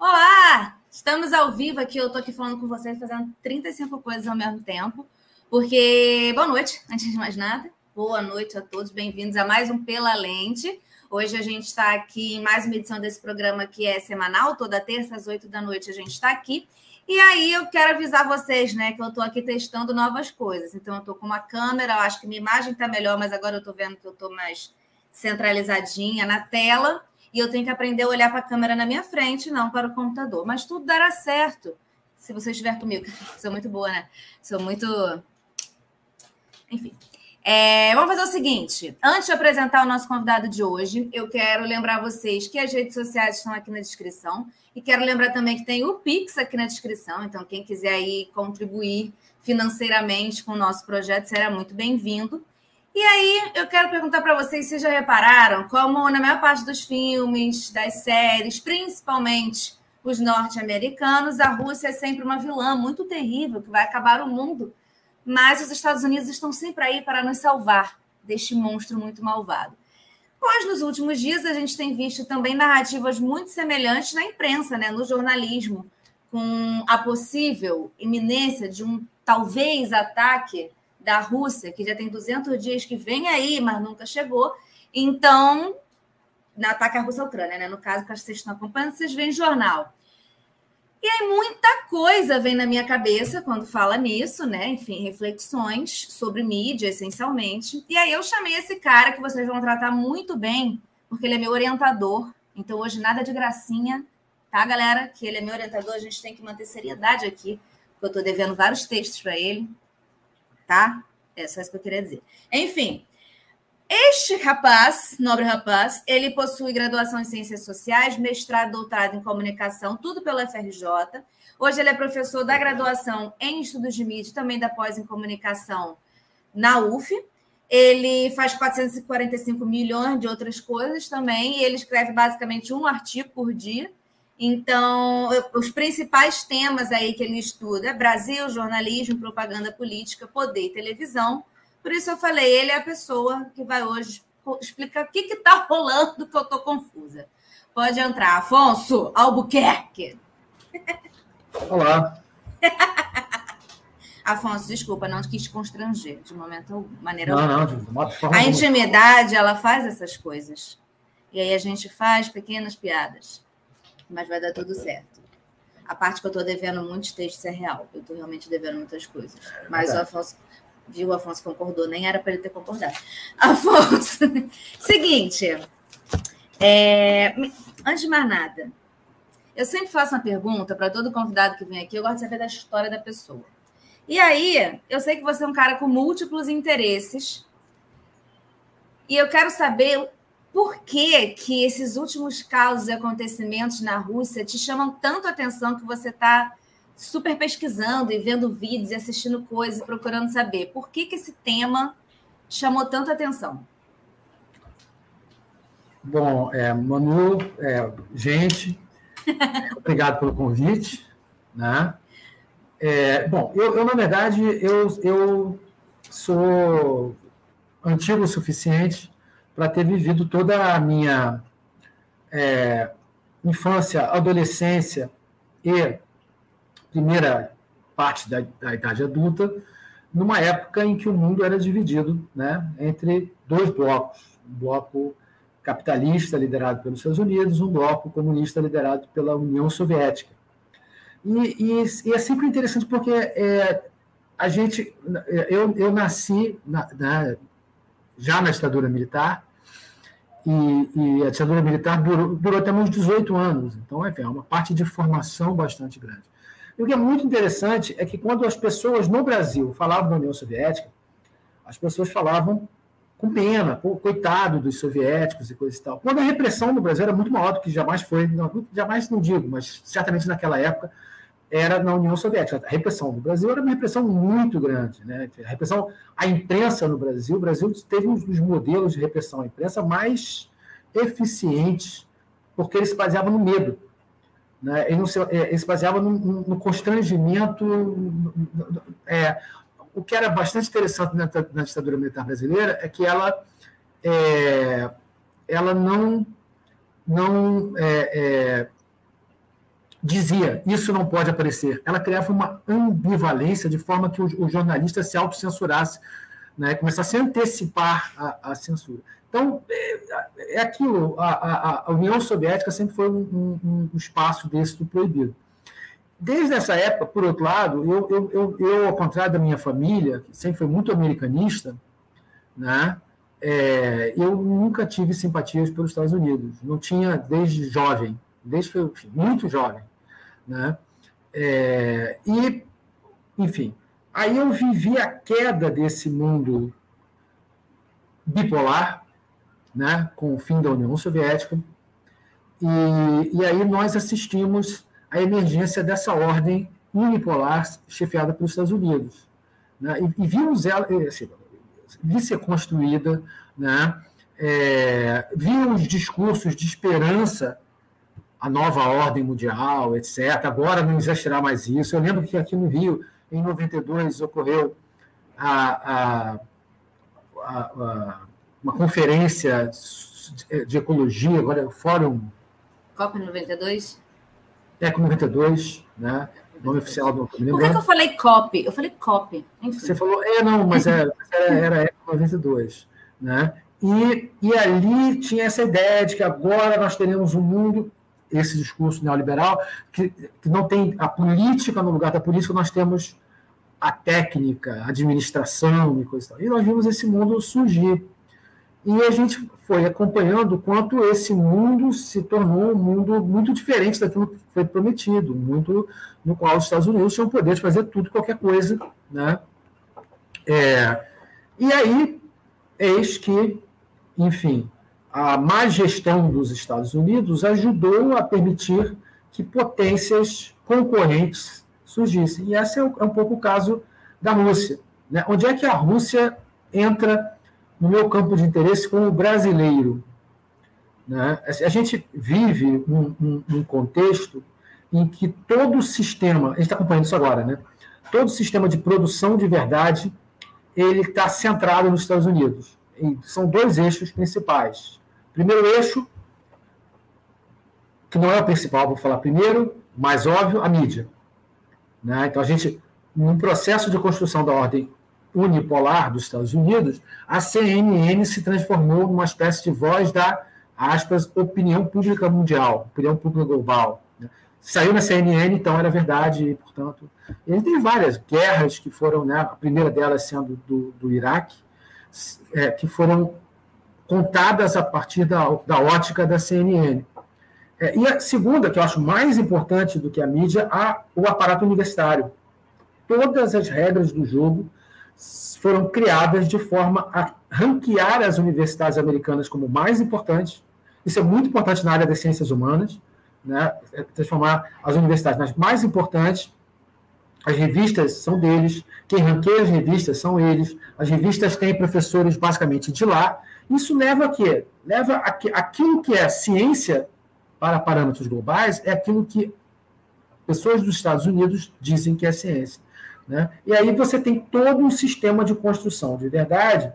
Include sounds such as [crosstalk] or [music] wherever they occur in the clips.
Olá! Estamos ao vivo aqui, eu estou aqui falando com vocês, fazendo 35 coisas ao mesmo tempo, porque, boa noite, antes de mais nada, boa noite a todos, bem-vindos a mais um Pela Lente. Hoje a gente está aqui em mais uma edição desse programa que é semanal, toda terça às 8 da noite a gente está aqui. E aí eu quero avisar vocês, né, que eu estou aqui testando novas coisas. Então eu estou com uma câmera, eu acho que minha imagem está melhor, mas agora eu estou vendo que eu estou mais centralizadinha na tela e eu tenho que aprender a olhar para a câmera na minha frente, não para o computador. Mas tudo dará certo se você estiver comigo. [laughs] Sou muito boa, né? Sou muito. Enfim. É, vamos fazer o seguinte: antes de apresentar o nosso convidado de hoje, eu quero lembrar vocês que as redes sociais estão aqui na descrição. E quero lembrar também que tem o Pix aqui na descrição. Então, quem quiser aí contribuir financeiramente com o nosso projeto será muito bem-vindo. E aí, eu quero perguntar para vocês se já repararam como, na maior parte dos filmes, das séries, principalmente os norte-americanos, a Rússia é sempre uma vilã muito terrível que vai acabar o mundo. Mas os Estados Unidos estão sempre aí para nos salvar deste monstro muito malvado. Pois nos últimos dias a gente tem visto também narrativas muito semelhantes na imprensa, né, no jornalismo, com a possível iminência de um talvez ataque da Rússia, que já tem 200 dias que vem aí, mas nunca chegou. Então, na ataque à Rússia Ucrânia, né? No caso, que vocês estão acompanhando, vocês veem jornal. E aí muita coisa vem na minha cabeça quando fala nisso, né? Enfim, reflexões sobre mídia, essencialmente. E aí eu chamei esse cara que vocês vão tratar muito bem, porque ele é meu orientador. Então hoje nada de gracinha, tá, galera? Que ele é meu orientador, a gente tem que manter seriedade aqui, porque eu estou devendo vários textos para ele tá? É só isso que eu queria dizer. Enfim, este rapaz, nobre rapaz, ele possui graduação em Ciências Sociais, mestrado, doutorado em Comunicação, tudo pela FRJ. Hoje ele é professor da graduação em Estudos de Mídia, também da pós em Comunicação na UF. Ele faz 445 milhões de outras coisas também, e ele escreve basicamente um artigo por dia. Então, os principais temas aí que ele estuda é Brasil, jornalismo, propaganda política, poder e televisão. Por isso eu falei, ele é a pessoa que vai hoje explicar o que está [laughs] rolando que eu estou confusa. Pode entrar. Afonso Albuquerque. Olá. [laughs] Afonso, desculpa, não quis constranger de momento, maneira Não, não, de modo forma A intimidade, ela faz essas coisas. E aí a gente faz pequenas piadas mas vai dar tudo certo. A parte que eu estou devendo muitos textos é real. Eu estou realmente devendo muitas coisas. Mas o Afonso, viu, o Afonso concordou, nem era para ele ter concordado. [laughs] Afonso, seguinte, é, antes de mais nada, eu sempre faço uma pergunta para todo convidado que vem aqui, eu gosto de saber da história da pessoa. E aí, eu sei que você é um cara com múltiplos interesses, e eu quero saber por que, que esses últimos casos e acontecimentos na Rússia te chamam tanto a atenção que você está super pesquisando e vendo vídeos e assistindo coisas, procurando saber por que, que esse tema chamou tanto a atenção? Bom, é, Manu, é, gente, [laughs] obrigado pelo convite. Né? É, bom, eu, eu, na verdade, eu, eu sou antigo o suficiente para ter vivido toda a minha é, infância, adolescência e primeira parte da, da, idade adulta, numa época em que o mundo era dividido né, entre dois blocos: um bloco capitalista liderado pelos Estados Unidos, um bloco comunista liderado pela União Soviética. E, e, e é sempre interessante porque é, a gente, eu, eu nasci na, na, já na ditadura militar e, e a ditadura militar durou, durou até uns 18 anos. Então, é uma parte de formação bastante grande. E o que é muito interessante é que quando as pessoas no Brasil falavam da União Soviética, as pessoas falavam com pena, coitado dos soviéticos e coisa e tal. Quando a repressão no Brasil era muito maior do que jamais foi, não, jamais não digo, mas certamente naquela época era na União Soviética. A repressão no Brasil era uma repressão muito grande. Né? A repressão, a imprensa no Brasil, o Brasil teve um dos modelos de repressão à imprensa mais eficientes, porque ele se baseava no medo. Né? Ele, se, é, ele se baseava no, no constrangimento. É, o que era bastante interessante na, na, ditadura militar brasileira é que ela, é, ela não, não é, é dizia isso não pode aparecer. Ela criava uma ambivalência de forma que o, o jornalista se autocensurasse, né, começasse a antecipar a, a censura. Então, é, é aquilo, a, a, a, União Soviética sempre foi um, um, um, espaço desse do proibido. Desde essa época, por outro lado, eu, eu, eu, eu, ao contrário da minha família, que sempre foi muito americanista, né, é, eu nunca tive simpatias pelos Estados Unidos. Não tinha desde jovem, desde que eu, muito jovem. Né? É, e, enfim, aí eu vivi a queda desse mundo bipolar, né, com o fim da União Soviética, e, e aí nós assistimos à emergência dessa ordem unipolar chefiada pelos Estados Unidos. Né, e, e vimos ela assim, ser construída, né, é, vimos discursos de esperança a nova ordem mundial, etc. Agora não existirá mais isso. Eu lembro que aqui no Rio, em 92, ocorreu a, a, a, uma conferência de ecologia, agora é o Fórum. COP 92? É, com 92, né? nome oficial do. Por que, que, eu falei COP? Eu falei COP. Enfim. Você falou, é, não, mas era, era, era Eco 92. Né? E, e ali tinha essa ideia de que agora nós teremos um mundo esse discurso neoliberal, que, que não tem a política no lugar da política, nós temos a técnica, a administração e coisa e tal. E nós vimos esse mundo surgir. E a gente foi acompanhando o quanto esse mundo se tornou um mundo muito diferente daquilo que foi prometido, muito no qual os Estados Unidos tinham o poder de fazer tudo, qualquer coisa. Né? É, e aí, eis que, enfim, a má gestão dos Estados Unidos ajudou a permitir que potências concorrentes surgissem. E esse é um, pouco o caso da Rússia. Né? Onde é que a Rússia entra no meu campo de interesse como brasileiro? Né? A gente vive um, um, um contexto em que todo o sistema, a gente está acompanhando isso agora, né? todo o sistema de produção de verdade ele está centrado nos Estados Unidos. São dois eixos principais, Primeiro eixo, que não é o principal, vou falar primeiro, mais óbvio, a mídia. Né? Então, a gente, num processo de construção da ordem unipolar dos Estados Unidos, a CNN se transformou numa espécie de voz da, aspas, opinião pública mundial, opinião pública global. Né? Saiu na CNN, então era verdade, e, portanto. Ele tem várias guerras que foram, né, a primeira delas sendo do, do Iraque, é, que foram contadas a partir da, da ótica da CNN. É, e a segunda, que eu acho mais importante do que a mídia, a, o aparato universitário. Todas as regras do jogo foram criadas de forma a ranquear as universidades americanas como mais importantes. Isso é muito importante na área das ciências humanas, né? É transformar as universidades nas mais importantes. As revistas são deles, quem ranqueia as revistas são eles. As revistas têm professores basicamente de lá, isso leva a quê? Leva a que aquilo que é ciência para parâmetros globais é aquilo que pessoas dos Estados Unidos dizem que é ciência. Né? E aí você tem todo um sistema de construção de verdade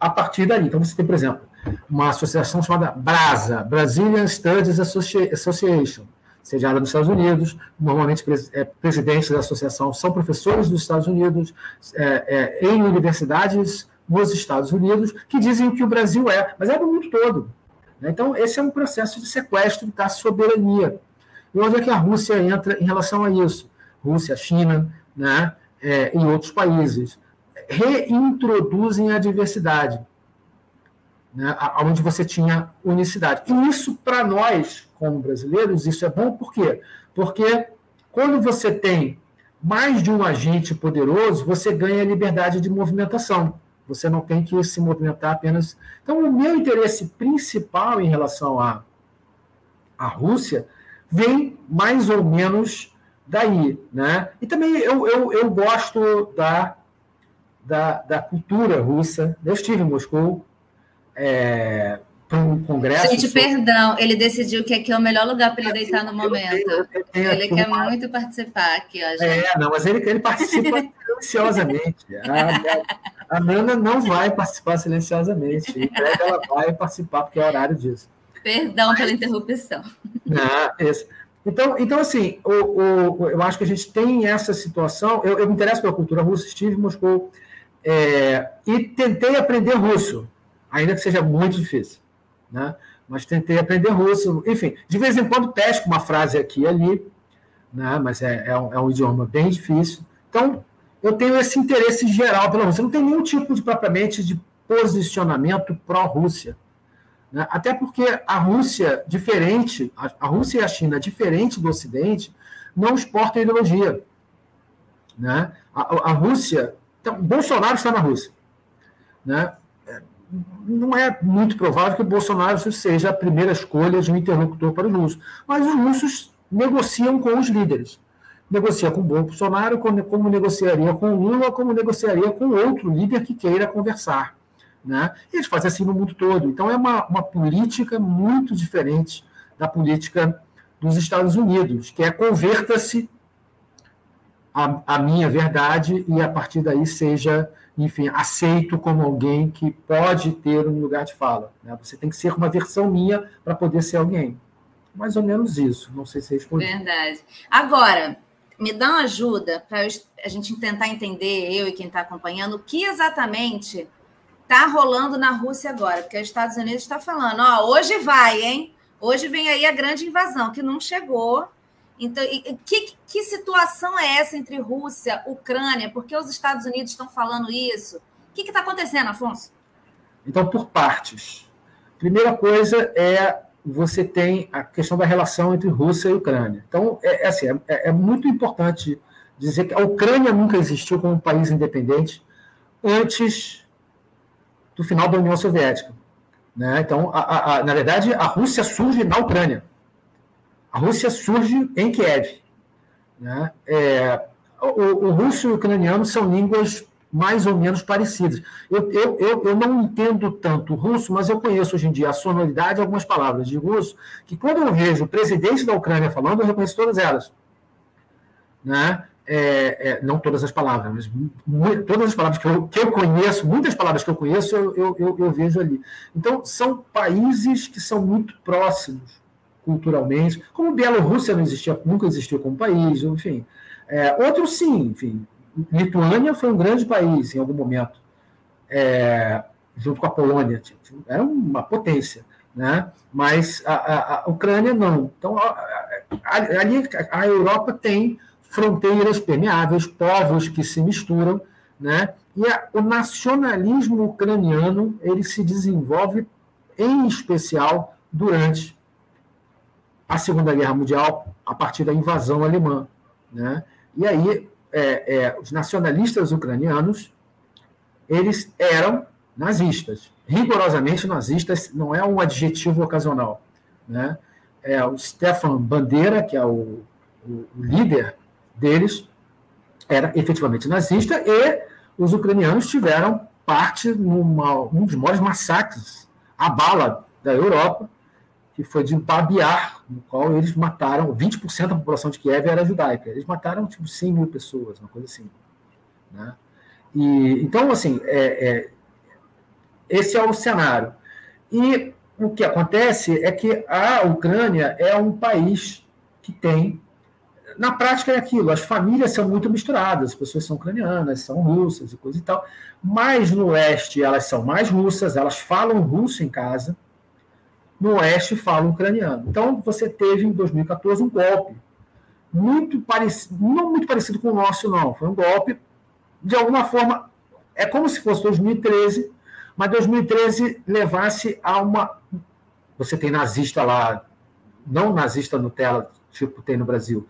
a partir dali. Então você tem, por exemplo, uma associação chamada BRASA, Brazilian Studies Association, sediada nos Estados Unidos. Normalmente, é, presidentes da associação são professores dos Estados Unidos, é, é, em universidades nos Estados Unidos que dizem que o Brasil é, mas é do mundo todo. Né? Então, esse é um processo de sequestro da soberania. E onde é que a Rússia entra em relação a isso? Rússia, China né? É, e outros países reintroduzem a diversidade, né? onde você tinha unicidade. E isso, para nós, como brasileiros, isso é bom por quê? Porque quando você tem mais de um agente poderoso, você ganha liberdade de movimentação. Você não tem que se movimentar apenas. Então, o meu interesse principal em relação à, à Rússia vem mais ou menos daí. Né? E também eu, eu, eu gosto da, da, da cultura russa. Eu estive em Moscou. É, para um congresso. Gente, sobre... perdão, ele decidiu que aqui é o melhor lugar para ele deitar no momento. Eu tenho, eu tenho ele quer uma... muito participar aqui, ó, gente. É, não, mas ele, ele participa [laughs] silenciosamente. A, a, Nana não vai participar silenciosamente. Em breve ela vai participar, porque é horário disso. Perdão mas... pela interrupção. Não. Então, então assim, o, o, eu acho que a gente tem essa situação. Eu, eu me interesso pela cultura russa, estive em Moscou é, e tentei aprender russo, ainda que seja muito difícil. Né? Mas tentei aprender russo. Enfim, de vez em quando pesco uma frase aqui e ali, né? mas é, é, um, é um idioma bem difícil. Então, eu tenho esse interesse geral pela Rússia. Não tem nenhum tipo de propriamente de posicionamento pró-Rússia. Né? Até porque a Rússia, diferente, a Rússia e a China, diferente do Ocidente, não exportam ideologia. Né? A, a Rússia. Então, Bolsonaro está na Rússia. Né? Não é muito provável que o Bolsonaro seja a primeira escolha de um interlocutor para os russos. Mas os russos negociam com os líderes. Negocia com o Bolsonaro, como, negociaria com o Lula, como negociaria com outro líder que queira conversar. Né? Eles fazem assim no mundo todo. Então, é uma, uma política muito diferente da política dos Estados Unidos, que é converta-se a, a, minha verdade e a partir daí seja, enfim, aceito como alguém que pode ter um lugar de fala. Né? Você tem que ser uma versão minha para poder ser alguém. Mais ou menos isso. Não sei se respondi. Verdade. Agora, me dá uma ajuda para a gente tentar entender, eu e quem está acompanhando, o que exatamente está rolando na Rússia agora, porque os Estados Unidos está falando, ó, hoje vai, hein? Hoje vem aí a grande invasão, que não chegou. Então, que, que situação é essa entre Rússia e Ucrânia? Por que os Estados Unidos estão falando isso? O que está acontecendo, Afonso? Então, por partes. Primeira coisa é você tem a questão da relação entre Rússia e Ucrânia. Então, é, é assim, é, é muito importante dizer que a Ucrânia nunca existiu como um país independente antes do final da União Soviética. Né? Então, a, a, a, na verdade, a Rússia surge na Ucrânia. A Rússia surge em Kiev. Né? É, o, o, russo e o ucraniano são línguas mais ou menos parecidas. Eu, eu, eu, eu não entendo tanto russo, mas eu conheço hoje em dia a sonoridade de algumas palavras de russo, que quando eu vejo o presidente da Ucrânia falando, eu reconheço todas elas. Né? é, é, não todas as palavras, mas todas as palavras que eu, que eu conheço, muitas palavras que eu conheço, eu, eu, eu vejo ali. Então, são países que são muito próximos culturalmente, como Bielorrússia não existia, nunca existiu como país, enfim. É, outros sim, enfim. Lituânia foi um grande país em algum momento, é, junto com a Polônia, tipo, era uma potência, né? mas a, a, a Ucrânia não. Então, ali a Europa tem fronteiras permeáveis, povos que se misturam, né? E a, o nacionalismo ucraniano ele se desenvolve em especial durante a Segunda Guerra Mundial, a partir da invasão alemã, né? E aí é, é, os nacionalistas ucranianos eles eram nazistas, rigorosamente nazistas, não é um adjetivo ocasional, né? É o Stefan Bandeira, que é o, o líder deles era efetivamente nazista e os ucranianos tiveram parte numa um dos maiores massacres a bala da Europa, que foi de Babiar, no qual eles mataram 20% da população de Kiev era judaica. Eles mataram tipo 100 mil pessoas, uma coisa assim. Né? E, então, assim, é, é, esse é o cenário. E o que acontece é que a Ucrânia é um país que tem na prática é aquilo, as famílias são muito misturadas, as pessoas são ucranianas, são russas e coisa e tal, mas no oeste elas são mais russas, elas falam russo em casa, no oeste falam ucraniano. Então você teve em 2014 um golpe, muito parecido, não muito parecido com o nosso, não, foi um golpe, de alguma forma, é como se fosse 2013, mas 2013 levasse a uma. Você tem nazista lá, não nazista Nutella, tipo tem no Brasil,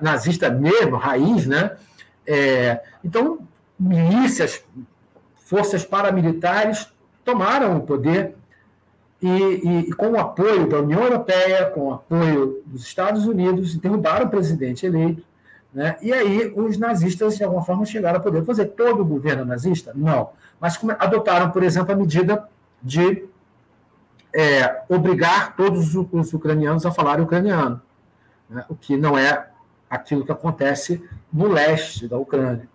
nazista mesmo, raiz, né? É, então, milícias, forças paramilitares tomaram o poder e, e, e, com o apoio da União Europeia, com o apoio dos Estados Unidos, derrubaram o presidente eleito. Né? E aí os nazistas, de alguma forma, chegaram a poder fazer todo o governo nazista? Não. Mas adotaram, por exemplo, a medida de é, obrigar todos os ucranianos a falar ucraniano, né? o que não é aquilo que acontece no leste da Ucrânia.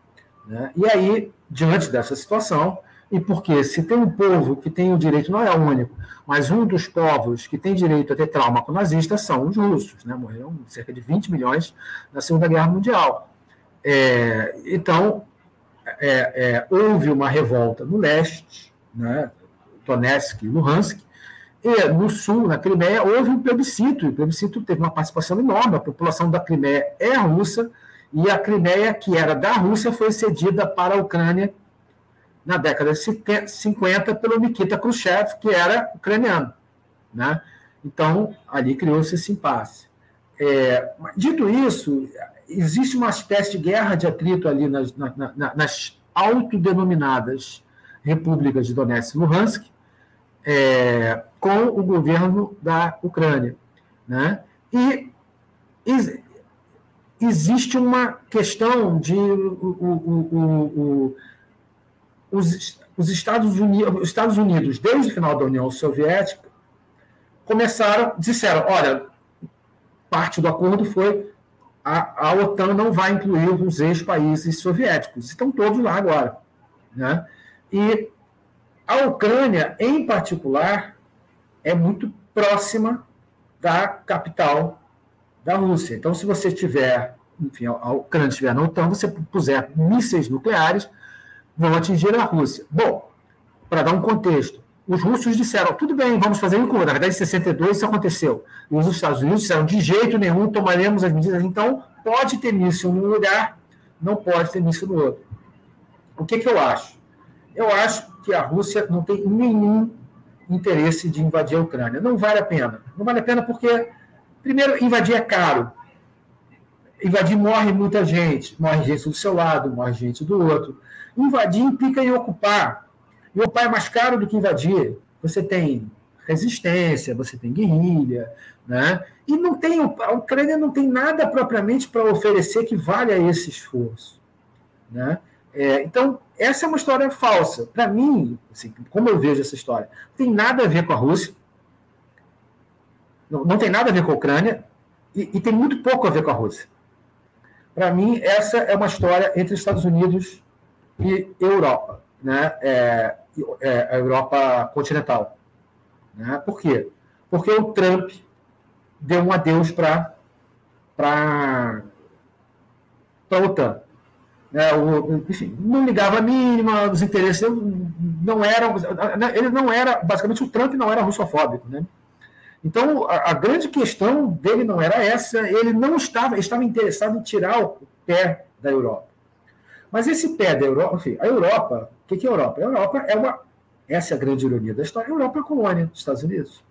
Né? E aí, diante dessa situação, E porque se tem um povo que tem o direito, não é o único, mas um dos povos que tem direito a ter trauma com nazistas são os russos, né? morreram cerca de 20 milhões na Segunda Guerra Mundial. É, então, é, é, houve uma revolta no leste, né? Donetsk e Luhansk, e no sul, na Crimeia, houve um plebiscito, e o plebiscito teve uma participação enorme, a população da Crimeia é russa, e a Crimeia, que era da Rússia, foi cedida para a Ucrânia na década de 50 pelo Nikita Khrushchev, que era ucraniano. Né? Então, ali criou-se esse impasse. É, dito isso, existe uma espécie de guerra de atrito ali nas, na, na, nas autodenominadas repúblicas de Donetsk e Luhansk, é, com o governo da Ucrânia. Né? E existe uma questão de o, o, o, os, os, Estados Unidos, os Estados Unidos, desde o final da União Soviética, começaram, disseram, olha, parte do acordo foi a, a OTAN não vai incluir os ex-países soviéticos, estão todos lá agora. Né? E a Ucrânia, em particular, é muito próxima da capital da Rússia. Então, se você tiver, enfim, a Ucrânia estiver na OTAN, você puser mísseis nucleares, vão atingir a Rússia. Bom, para dar um contexto, os russos disseram, tudo bem, vamos fazer em Na verdade, em 62 isso aconteceu. E os Estados Unidos disseram, de jeito nenhum tomaremos as medidas. Então, pode ter míssil num lugar, não pode ter míssil no outro. O que, que eu acho? Eu acho que a Rússia não tem nenhum interesse de invadir a Ucrânia. Não vale a pena. Não vale a pena porque Primeiro, invadir é caro. Invadir morre muita gente. Morre gente do seu lado, morre gente do outro. Invadir implica em ocupar. E ocupar é mais caro do que invadir. Você tem resistência, você tem guerrilha, né? E não tem a Ucrânia não tem nada propriamente para oferecer que valha esse esforço, né? É, então essa é uma história falsa. Para mim, assim, como eu vejo essa história, não tem nada a ver com a Rússia, não, não tem nada a ver com a Ucrânia e, e tem muito pouco a ver com a Rússia. Para mim, essa é uma história entre Estados Unidos e Europa, né? É, é, a Europa continental. Né? Por quê? Porque o Trump deu um adeus para a OTAN. É, o, enfim, não ligava a mínima, os interesses não eram. Ele não era, basicamente, o Trump não era russofóbico. Né? Então, a, a, grande questão dele não era essa, ele não estava, estava interessado em tirar o pé da Europa. Mas esse pé da Europa, enfim, a Europa, o que, é a Europa? A Europa é uma, essa é a grande ironia da história, a Europa é a colônia dos Estados Unidos.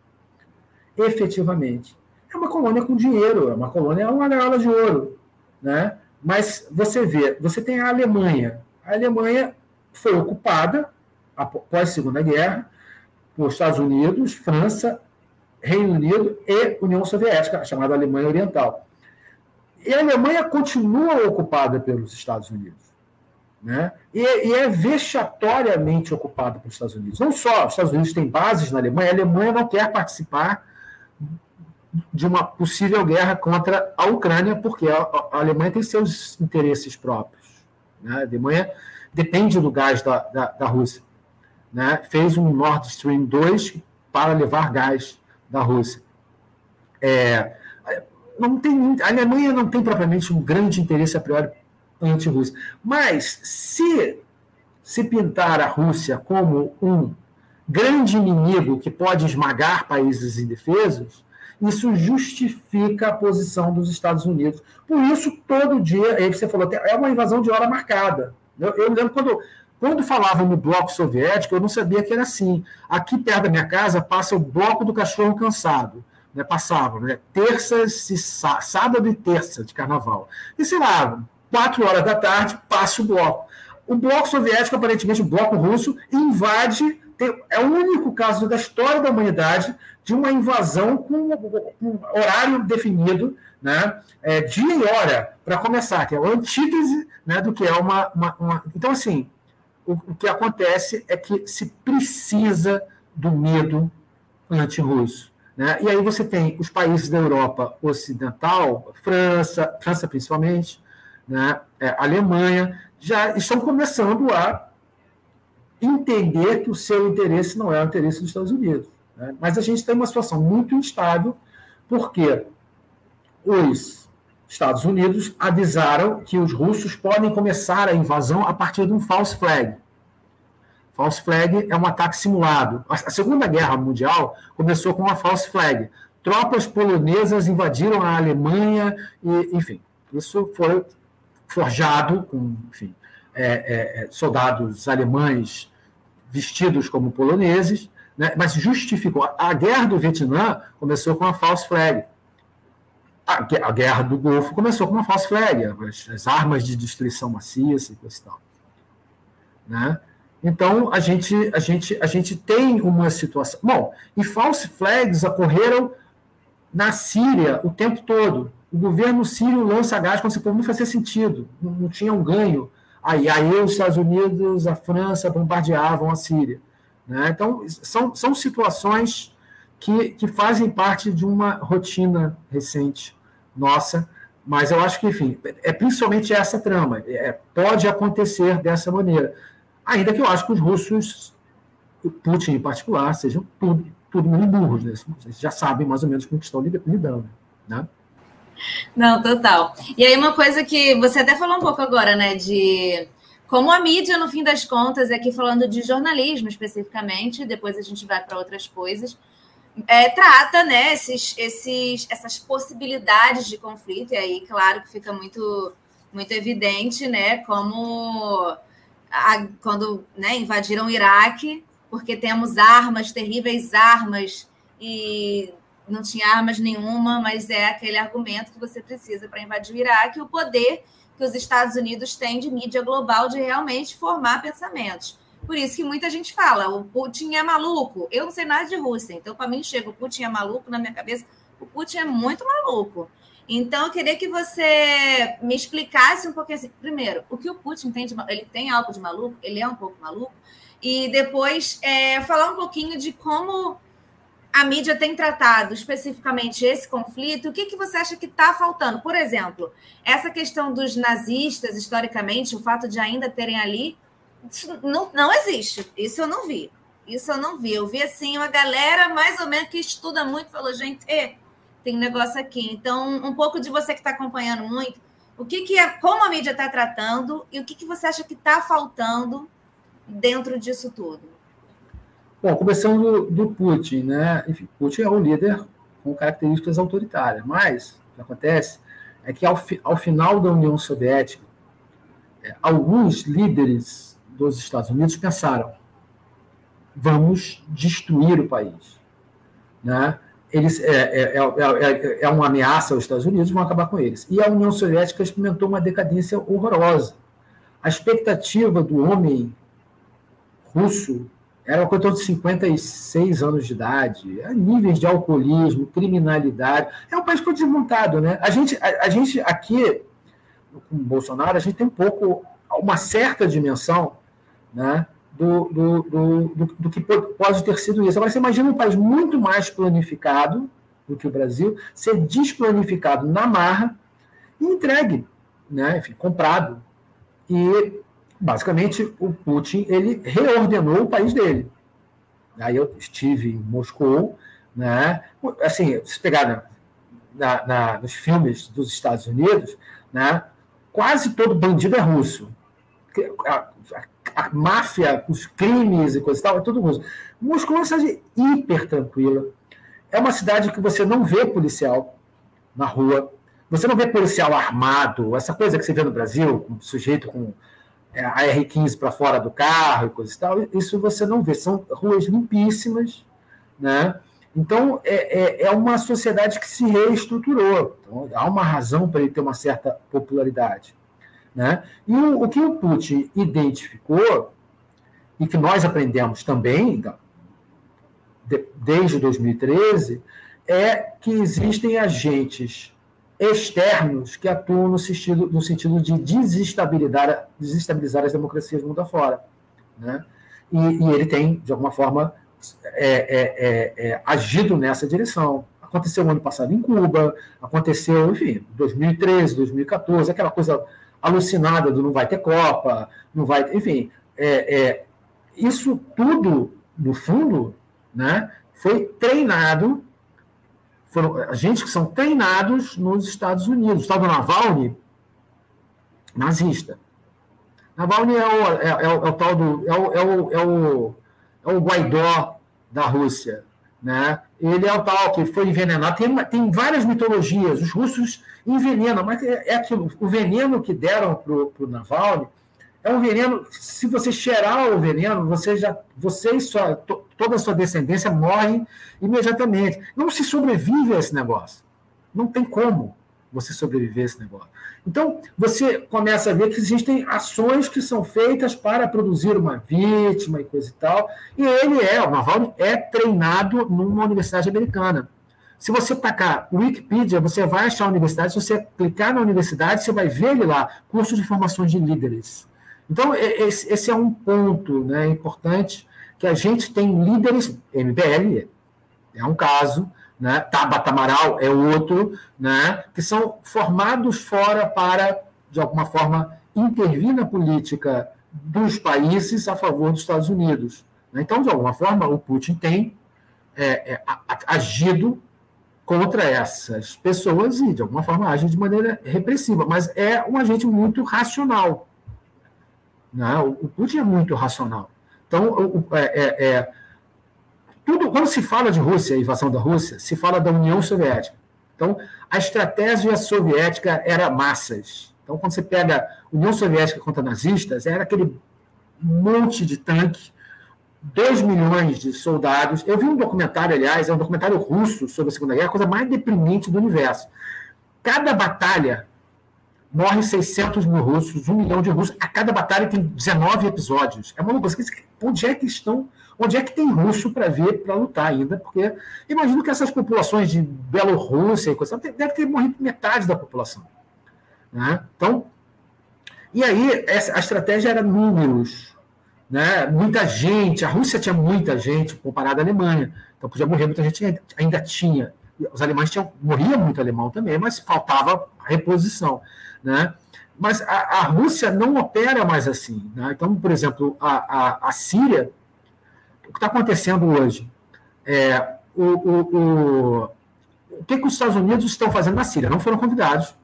Efetivamente. É uma colônia com dinheiro, é uma colônia, é uma gaiola de ouro. Né? Mas você vê, você tem a Alemanha. A Alemanha foi ocupada, após a Segunda Guerra, por Estados Unidos, França, Reino Unido e União Soviética, chamada Alemanha Oriental. E a Alemanha continua ocupada pelos Estados Unidos. Né? E, e, é vexatoriamente ocupada pelos Estados Unidos. Não só os Estados Unidos têm bases na Alemanha, a Alemanha não quer participar de uma possível guerra contra a Ucrânia, porque a, a Alemanha tem seus interesses próprios. Né? A Alemanha depende do gás da, da, da Rússia. Né? Fez um Nord Stream 2 para levar gás da Rússia. É, não tem, a Alemanha não tem propriamente um grande interesse a priori anti-Rússia. Mas se se pintar a Rússia como um grande inimigo que pode esmagar países indefesos, isso justifica a posição dos Estados Unidos. Por isso, todo dia, aí você falou, é uma invasão de hora marcada. Eu, eu lembro quando quando falavam no bloco soviético, eu não sabia que era assim. Aqui perto da minha casa passa o bloco do cachorro cansado. Né, passava, né, terças e sá, sábado e terça de carnaval. E sei lá, quatro horas da tarde passa o bloco. O bloco soviético, aparentemente o bloco russo, invade. É o único caso da história da humanidade de uma invasão com horário definido, né, é, dia e hora, para começar, que é a antítese né, do que é uma, uma, uma. Então, assim, o, o que acontece é que se precisa do medo anti-russo. Né? E aí você tem os países da Europa Ocidental, França, França principalmente, né? É, Alemanha, já estão começando a entender que o seu interesse não é o interesse dos Estados Unidos. Né? Mas a gente tem uma situação muito instável, porque os Estados Unidos avisaram que os russos podem começar a invasão a partir de um false flag. False flag é um ataque simulado. A Segunda Guerra Mundial começou com uma false flag. Tropas polonesas invadiram a Alemanha e, enfim, isso foi forjado com, enfim, é, é, é soldados alemães vestidos como poloneses, né? mas justificou. A guerra do Vietnã começou com a false flag a, guerra do Golfo começou com uma false flag, as, as armas de destruição maciça e tal. Né? Então, a gente, a, gente, a gente tem uma situação. Bom, e false flags ocorreram na Síria o tempo todo. O governo sírio lança gás quando esse povo não fazia sentido, não, tinha um ganho. Aí, aí os Estados Unidos, a França bombardeavam a Síria. Né? Então, são, são situações que, que fazem parte de uma rotina recente nossa, mas eu acho que, enfim, é principalmente essa trama. É, pode acontecer dessa maneira. Ainda que eu acho que os russos, Putin em particular, sejam tudo, tudo burros, né? Vocês já sabem mais ou menos com que estão lidando, né? Não, total. E aí, uma coisa que você até falou um pouco agora, né, de como a mídia, no fim das contas, aqui falando de jornalismo especificamente, depois a gente vai para outras coisas, é, trata né, esses, esses, essas possibilidades de conflito, e aí, claro, que fica muito, muito evidente né, como a, quando né, invadiram o Iraque, porque temos armas, terríveis armas, e não tinha armas nenhuma, mas é aquele argumento que você precisa para invadir o Iraque, o poder que os Estados Unidos têm de mídia global de realmente formar pensamentos. Por isso que muita gente fala, o Putin é maluco. Eu não sei nada de Rússia, então para mim chega o Putin é maluco na minha cabeça. O Putin é muito maluco. Então eu queria que você me explicasse um pouquinho assim. Primeiro, o que o Putin tem de ele tem algo de maluco? Ele é um pouco maluco. E depois é, falar um pouquinho de como a mídia tem tratado especificamente esse conflito, o que, que você acha que está faltando? Por exemplo, essa questão dos nazistas, historicamente, o fato de ainda terem ali não, não existe. Isso eu não vi. Isso eu não vi. Eu vi assim uma galera mais ou menos que estuda muito falou, gente, tem um negócio aqui. Então, um pouco de você que está acompanhando muito, o que, que é, como a mídia está tratando e o que, que você acha que está faltando dentro disso tudo? Bom, começando do, do Putin, né? Enfim, Putin é um líder com características autoritárias, mas o que acontece é que ao, fi, ao final da União Soviética, é, alguns líderes dos Estados Unidos pensaram: vamos destruir o país. Né? Eles, é, é, é, é, uma ameaça aos Estados Unidos, vão acabar com eles. E a União Soviética experimentou uma decadência horrorosa. A expectativa do homem russo era uma coisa de 56 anos de idade, níveis de alcoolismo, criminalidade. É um país foi desmontado, né? A gente, a, a gente aqui, com Bolsonaro, a gente tem um pouco, uma certa dimensão né, do, do, do, do, que pode ter sido isso. Agora, você imagina um país muito mais planificado do que o Brasil ser desplanificado na marra e entregue, né, enfim, comprado. E, basicamente, o Putin ele reordenou o país dele. Aí eu estive em Moscou, né, assim, se pegar na, na, nos filmes dos Estados Unidos, né, quase todo bandido é russo. A, a máfia, os crimes e coisa e tal, é tudo russo. Moscou é uma cidade hiper tranquila. É uma cidade que você não vê policial na rua. Você não vê policial armado, essa coisa que você vê no Brasil, com sujeito com a R15 para fora do carro e coisa e tal. Isso você não vê. São ruas limpíssimas, né? Então, é, é, é uma sociedade que se reestruturou. Então, há uma razão para ele ter uma certa popularidade. Né? E o, o que o Putin identificou, e que nós aprendemos também, então, de, desde 2013, é que existem agentes externos que atuam no sentido, no sentido de desestabilizar, desestabilizar as democracias do mundo afora. Né? E, e ele tem, de alguma forma, é, é, é, é agido nessa direção. Aconteceu no ano passado em Cuba, aconteceu, enfim, 2013, 2014, aquela coisa alucinada do não vai ter Copa, não vai, enfim, é, é, isso tudo, no fundo, né, foi treinado, foram agentes que são treinados nos Estados Unidos. O Estado Navalny, nazista. Navalny é o, é, é, é o tal do. É o, é, o, é, o, é o Guaidó da Rússia. Né? Ele é o tal que foi envenenado. Tem, tem várias mitologias. Os russos envenenam, mas é, é aquilo. O veneno que deram para o Navalny é um veneno. Se você cheirar o veneno, você já, você e sua, toda a sua descendência morre imediatamente. Não se sobrevive a esse negócio. Não tem como você sobreviver a esse negócio. Então, você começa a ver que existem ações que são feitas para produzir uma vítima e coisa e tal. E ele é, o Navalny é treinado numa universidade americana. Se você tacar Wikipedia, você vai achar a universidade. Se você clicar na universidade, você vai ver ele lá, curso de formação de líderes. Então, esse é um ponto né, importante que a gente tem líderes, MBL é um caso, né? Tabata Amaral é outro, né? que são formados fora para, de alguma forma, intervir na política dos países a favor dos Estados Unidos. Né? Então, de alguma forma, o Putin tem é, é, agido contra essas pessoas e, de alguma forma, age de maneira repressiva, mas é um agente muito racional. Né? O Putin é muito racional. Então, é, é, é tudo, quando se fala de Rússia, invasão da Rússia, se fala da União Soviética. Então, a estratégia soviética era massas. Então, quando você pega União Soviética contra nazistas, era aquele monte de tanque, 2 milhões de soldados. Eu vi um documentário, aliás, é um documentário russo sobre a Segunda Guerra, a coisa mais deprimente do universo. Cada batalha morre 600 mil russos, um milhão de russos. A cada batalha tem 19 episódios. É uma coisa. Onde é que estão Onde é que tem russo para ver, para lutar ainda? Porque imagino que essas populações de Bielorrússia e coisa, deve ter morrido metade da população. Né? Então, e aí essa, a estratégia era números, né? muita gente. A Rússia tinha muita gente comparada à Alemanha, então podia morrer muita gente, ainda tinha. Os alemães tinham, morria muito alemão também, mas faltava reposição. Né? Mas a, a Rússia não opera mais assim. Né? Então, por exemplo, a, a, a Síria o que está acontecendo hoje? É, o, o, o, o que, que os Estados Unidos estão fazendo na Síria? Não foram convidados,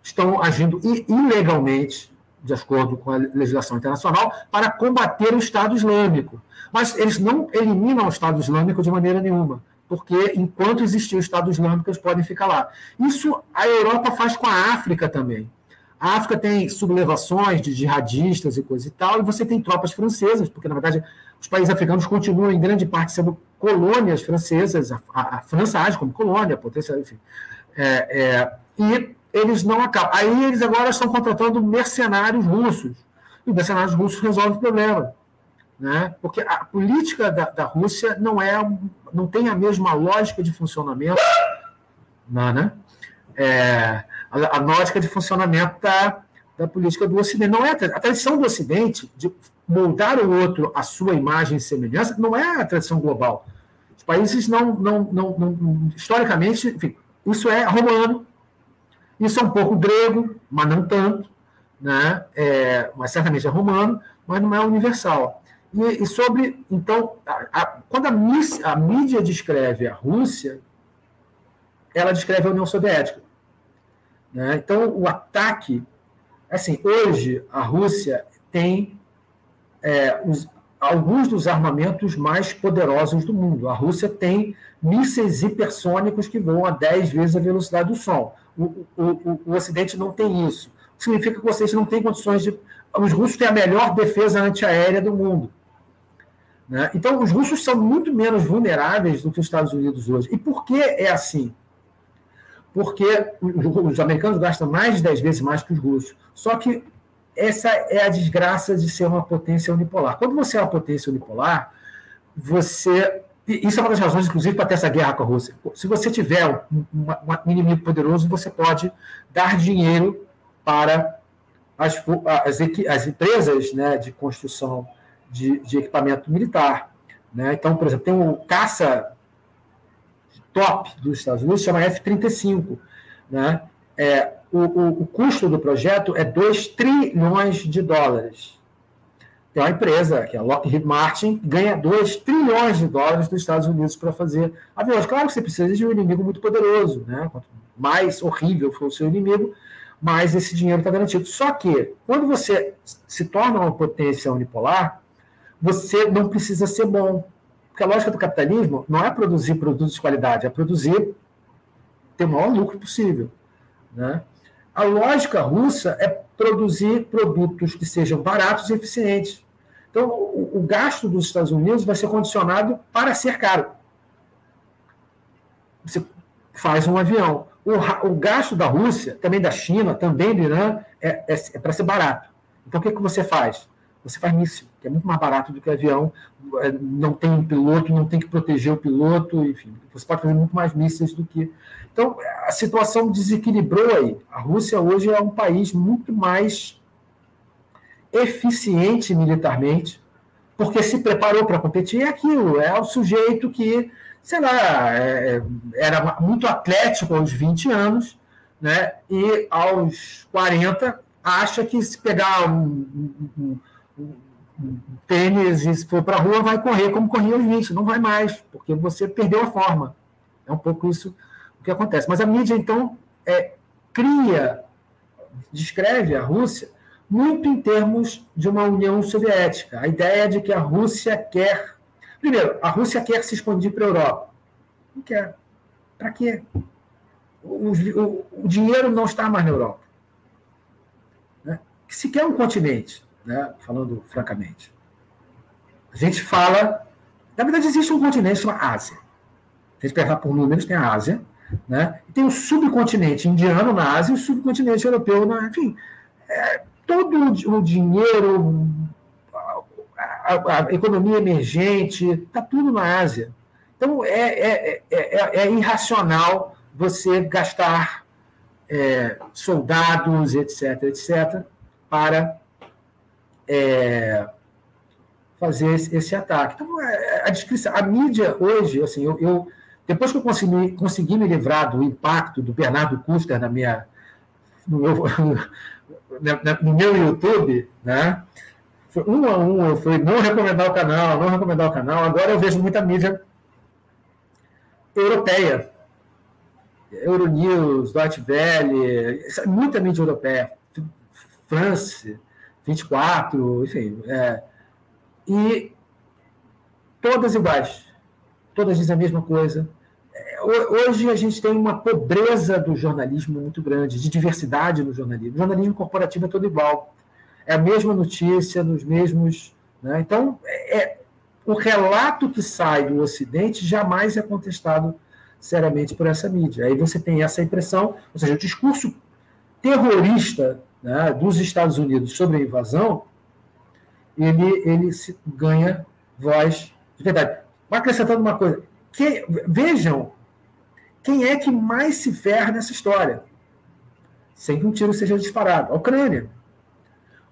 estão agindo ilegalmente, de acordo com a legislação internacional, para combater o Estado Islâmico. Mas eles não eliminam o Estado Islâmico de maneira nenhuma, porque enquanto existir o Estado Islâmico, eles podem ficar lá. Isso a Europa faz com a África também. A África tem sublevações de jihadistas e coisa e tal, e você tem tropas francesas, porque, na verdade, os países africanos continuam, em grande parte, sendo colônias francesas. A, a, a França age como colônia, potência, enfim. É, é, e eles não acabam. Aí eles agora estão contratando mercenários russos. E mercenários russos resolvem o problema. Né? Porque a política da, da Rússia não, é, não tem a mesma lógica de funcionamento. Não, né? É, a, a lógica de funcionamento da, da política do Ocidente. Não é a tradição do Ocidente de moldar o outro à sua imagem e semelhança não é a tradição global. Os países não, não, não, não historicamente, enfim, isso é romano, isso é um pouco grego, mas não tanto, né? É, mas certamente é romano, mas não é universal. E, e sobre, então, a, a, quando a, a mídia descreve a Rússia, ela descreve a União Soviética. Né? Então, o ataque, assim, hoje a Rússia tem é, os, alguns dos armamentos mais poderosos do mundo. A Rússia tem mísseis hipersônicos que voam a 10 vezes a velocidade do som. O, o, o, o Ocidente não tem isso. Significa que o Ocidente não tem condições de. Os russos têm a melhor defesa antiaérea do mundo. Né? Então, os russos são muito menos vulneráveis do que os Estados Unidos hoje. E por que é assim? Porque os americanos gastam mais de 10 vezes mais que os russos. Só que essa é a desgraça de ser uma potência unipolar. Quando você é uma potência unipolar, você. Isso é uma das razões, inclusive, para ter essa guerra com a Rússia. Se você tiver um, um inimigo poderoso, você pode dar dinheiro para as, as, as empresas né, de construção de, de equipamento militar. Né? Então, por exemplo, tem um caça top dos Estados Unidos, chama F-35. Né? É, o, o, o, custo do projeto é 2 trilhões de dólares. tem uma empresa, que é a Lockheed Martin, que ganha 2 trilhões de dólares dos Estados Unidos para fazer aviões. Claro que você precisa de um inimigo muito poderoso, né? Quanto mais horrível for o seu inimigo, mais esse dinheiro está garantido. Só que, quando você se torna uma potência unipolar, você não precisa ser bom. Porque a lógica do capitalismo não é produzir produtos de qualidade, é produzir ter o maior lucro possível. Né? A lógica russa é produzir produtos que sejam baratos e eficientes. Então, o, o gasto dos Estados Unidos vai ser condicionado para ser caro. Você faz um avião. O, o gasto da Rússia, também da China, também do Irã, é, é, é para ser barato. Então, o que, que você faz? Você faz míssil, que é muito mais barato do que avião, é, não tem um piloto, não tem que proteger o piloto, enfim, você pode fazer muito mais mísseis do que. Então, a situação desequilibrou aí. A Rússia hoje é um país muito mais eficiente militarmente, porque se preparou para competir, é aquilo, é o sujeito que, sei lá, é, é era muito atlético aos 20 anos, né, e aos 40 acha que se pegar um, um, tênis e se for para a rua, vai correr como corria aos 20, não vai mais, porque você perdeu a forma. É um pouco isso o que acontece. Mas a mídia, então, é, cria, descreve a Rússia muito em termos de uma União Soviética. A ideia de que a Rússia quer. Primeiro, a Rússia quer se expandir para a Europa. Não quer. Para quê? O, o, o, dinheiro não está mais na Europa. Né? Se quer um continente, né? falando francamente, a gente fala. Na verdade, existe um continente chamado Ásia. Se a gente pegar por números, tem a Ásia. Né? E tem o subcontinente indiano na Ásia e o subcontinente europeu na. Enfim, é, todo o dinheiro, a, a, a economia emergente, está tudo na Ásia. Então, é, é, é, é irracional você gastar soldados, etc., etc., para fazer esse, esse, ataque. Então, a descrição, a mídia hoje, assim, eu, eu depois que eu consegui, consegui me livrar do impacto do Bernardo Custer na minha, no meu, [laughs] no meu YouTube, né? Um a um, eu fui não recomendar o canal, não recomendar o canal. Agora eu vejo muita mídia europeia. Euronews, Deutsche Welle, muita mídia europeia. France, 24, enfim. É, e todas iguais. Todas dizem a mesma coisa hoje a gente tem uma pobreza do jornalismo muito grande, de diversidade no jornalismo. O jornalismo corporativo é todo igual. É a mesma notícia, nos mesmos. Né? Então, é, é, o relato que sai do Ocidente jamais é contestado seriamente por essa mídia. Aí você tem essa impressão, ou seja, o discurso terrorista né, dos Estados Unidos sobre a invasão, ele, ele ganha voz de verdade. Acrescentando uma coisa, que, vejam quem é que mais se ferra nessa história? Sem que um tiro seja disparado. A Ucrânia.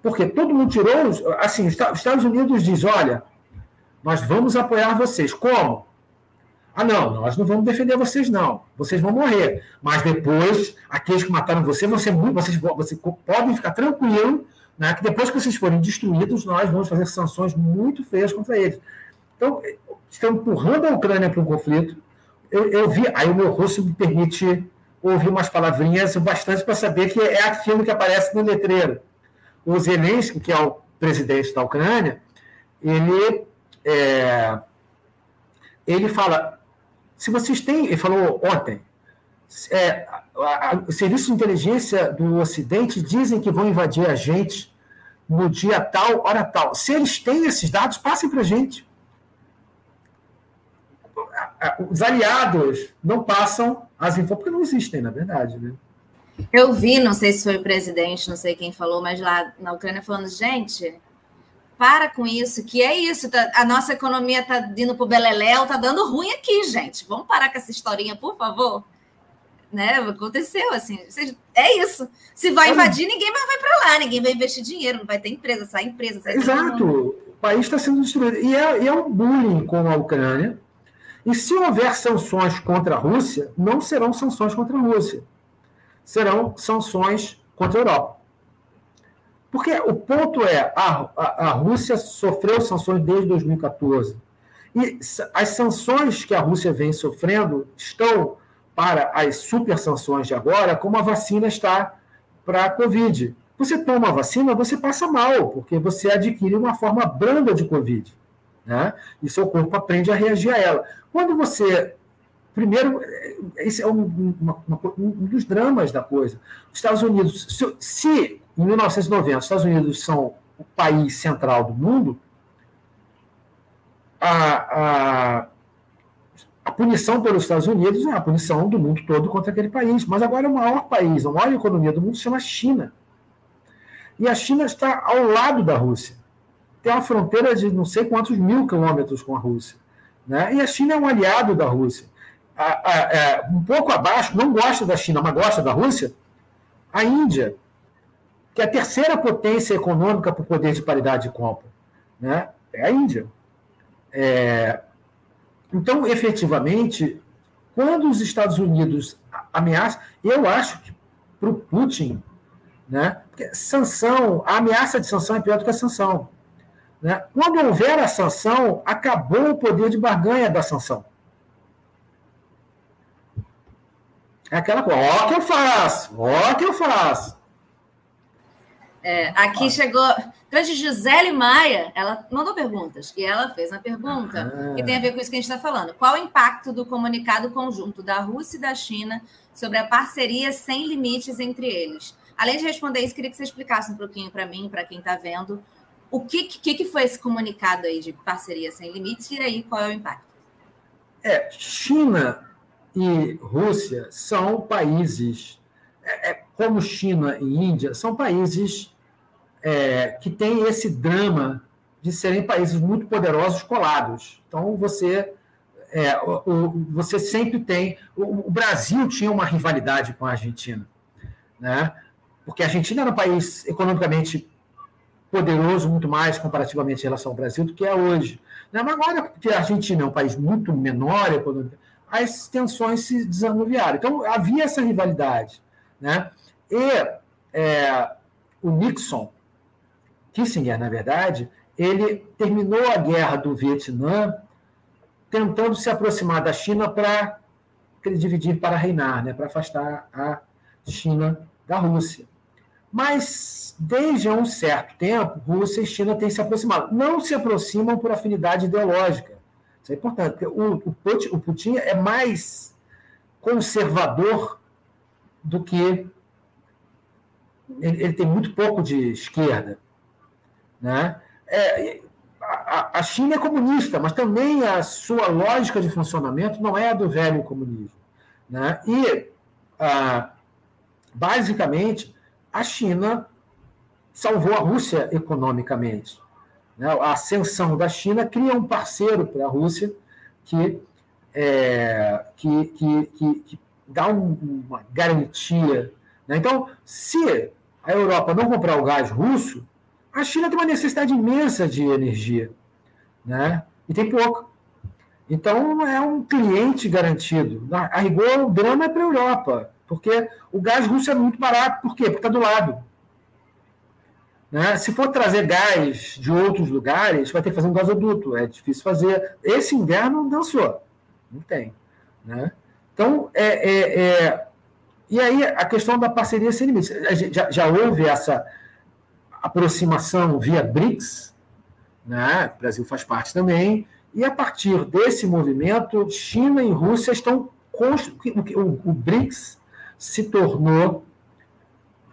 Porque todo mundo tirou. Assim, os Estados Unidos diz: olha, nós vamos apoiar vocês. Como? Ah, não, nós não vamos defender vocês, não. Vocês vão morrer. Mas depois, aqueles que mataram você, muito, vocês, vocês podem ficar tranquilos né, que depois que vocês forem destruídos, nós vamos fazer sanções muito feias contra eles. Então, estão empurrando a Ucrânia para um conflito, eu, eu vi, aí o meu rosto me permite ouvir umas palavrinhas bastante para saber que é aquilo que aparece no letreiro. O Zelensky, que é o presidente da Ucrânia, ele, é, ele fala, se vocês têm, ele falou ontem, é, o serviço de inteligência do Ocidente dizem que vão invadir a gente no dia tal, hora tal. Se eles têm esses dados, passem para a gente os aliados não passam as informações, porque não existem, na verdade. Né? Eu vi, não sei se foi o presidente, não sei quem falou, mas lá na Ucrânia falando, gente, para com isso, que é isso, tá, a nossa economia está indo para o Beleléu, está dando ruim aqui, gente. Vamos parar com essa historinha, por favor. Né? Aconteceu assim, é isso. Se vai invadir, ninguém mais vai para lá, ninguém vai investir dinheiro, não vai ter empresa, sai empresa, sai Exato. O país está sendo destruído. E é, e é um bullying com a Ucrânia e se houver sanções contra a Rússia, não serão sanções contra a Rússia, serão sanções contra a Europa. Porque o ponto é, a, a, a Rússia sofreu sanções desde 2014. E as sanções que a Rússia vem sofrendo estão para as super sanções de agora, como a vacina está para a Covid. Você toma a vacina, você passa mal, porque você adquire uma forma branda de Covid. Né? E seu corpo aprende a reagir a ela. Quando você. Primeiro, esse é um, uma, um dos dramas da coisa. Os Estados Unidos, se, se em 1990 os Estados Unidos são o país central do mundo, a, a, a punição pelos Estados Unidos é a punição do mundo todo contra aquele país. Mas agora o maior país, a maior economia do mundo se chama China. E a China está ao lado da Rússia. Tem uma fronteira de não sei quantos mil quilômetros com a Rússia. Né? E a China é um aliado da Rússia. A, é, um pouco abaixo, não gosta da China, mas gosta da Rússia, a Índia, que é a terceira potência econômica por poder de paridade de compra. Né? É a Índia. É... Então, efetivamente, quando os Estados Unidos ameaçam, eu acho que para o Putin né? Porque sanção, a ameaça de sanção é pior do que a sanção. Né? Quando houver a sanção, acabou o poder de barganha da sanção. É aquela coisa, ó que eu faço, ó que eu faço. É, aqui chegou. Grande Gisele Maia, ela mandou perguntas. E ela fez uma pergunta ah. que tem a ver com isso que a gente está falando. Qual o impacto do comunicado conjunto da Rússia e da China sobre a parceria sem limites entre eles? Além de responder isso, queria que você explicasse um pouquinho para mim, para quem está vendo, o que, que, que, foi esse comunicado aí de parceria sem limites e aí qual é o impacto? É, China e Rússia são países, é, é, como China e Índia, são países é, que têm esse drama de serem países muito poderosos colados. Então, você, é, o, o, você sempre tem. O, o Brasil tinha uma rivalidade com a Argentina. Né? porque a Argentina era um país economicamente poderoso, muito mais comparativamente em relação ao Brasil do que é hoje. Né? Mas agora que a Argentina é um país muito menor as tensões se desanuviaram. Então, havia essa rivalidade. Né? E é, o Nixon, Kissinger, na verdade, ele terminou a guerra do Vietnã tentando se aproximar da China para dividir para reinar, né? para afastar a China da Rússia. Mas, desde um certo tempo, Rússia e China têm se aproximado. Não se aproximam por afinidade ideológica. Isso é importante, o, o Putin é mais conservador do que. Ele, ele tem muito pouco de esquerda. Né? É, a, a China é comunista, mas também a sua lógica de funcionamento não é a do velho comunismo. Né? E, ah, basicamente, a China salvou a Rússia economicamente. Né? A ascensão da China cria um parceiro para a Rússia que, é, que, que, que, que, dá um, uma garantia. Né? Então, se a Europa não comprar o gás russo, a China tem uma necessidade imensa de energia. Né? E tem pouco. Então, é um cliente garantido. A rigor, o drama é para a Europa. Porque o gás russo é muito barato. Por quê? Porque está do lado. Né? Se for trazer gás de outros lugares, vai ter que fazer um gasoduto. É difícil fazer. Esse inverno dançou. Não tem. Né? Então, é, é, é, E aí, a questão da parceria sem limites. Já, já houve essa aproximação via BRICS, né? o Brasil faz parte também, e a partir desse movimento, China e Rússia estão construindo. O, o BRICS se tornou,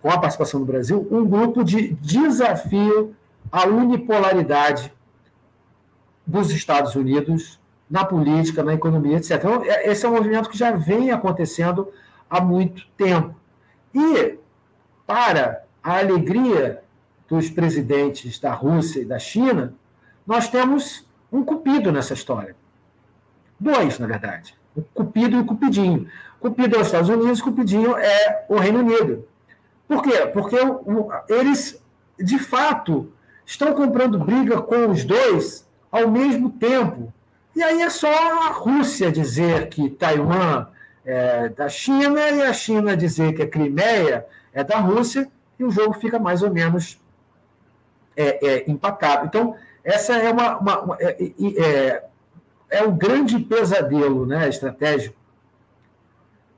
com a participação do Brasil, um grupo de desafio à unipolaridade dos Estados Unidos na política, na economia, etc. Então, é, esse é um movimento que já vem acontecendo há muito tempo. E, para a alegria dos presidentes da Rússia e da China, nós temos um cupido nessa história. Dois, na verdade. O cupido e o cupidinho. Cupido é os Estados Unidos, Cupidinho é o Reino Unido. Por quê? Porque eles, de fato, estão comprando briga com os dois ao mesmo tempo. E aí é só a Rússia dizer que Taiwan é da China e a China dizer que a Crimeia é da Rússia, e o jogo fica mais ou menos é, é impacável. Então, essa é uma, uma, uma é, é, é, um grande pesadelo né, estratégico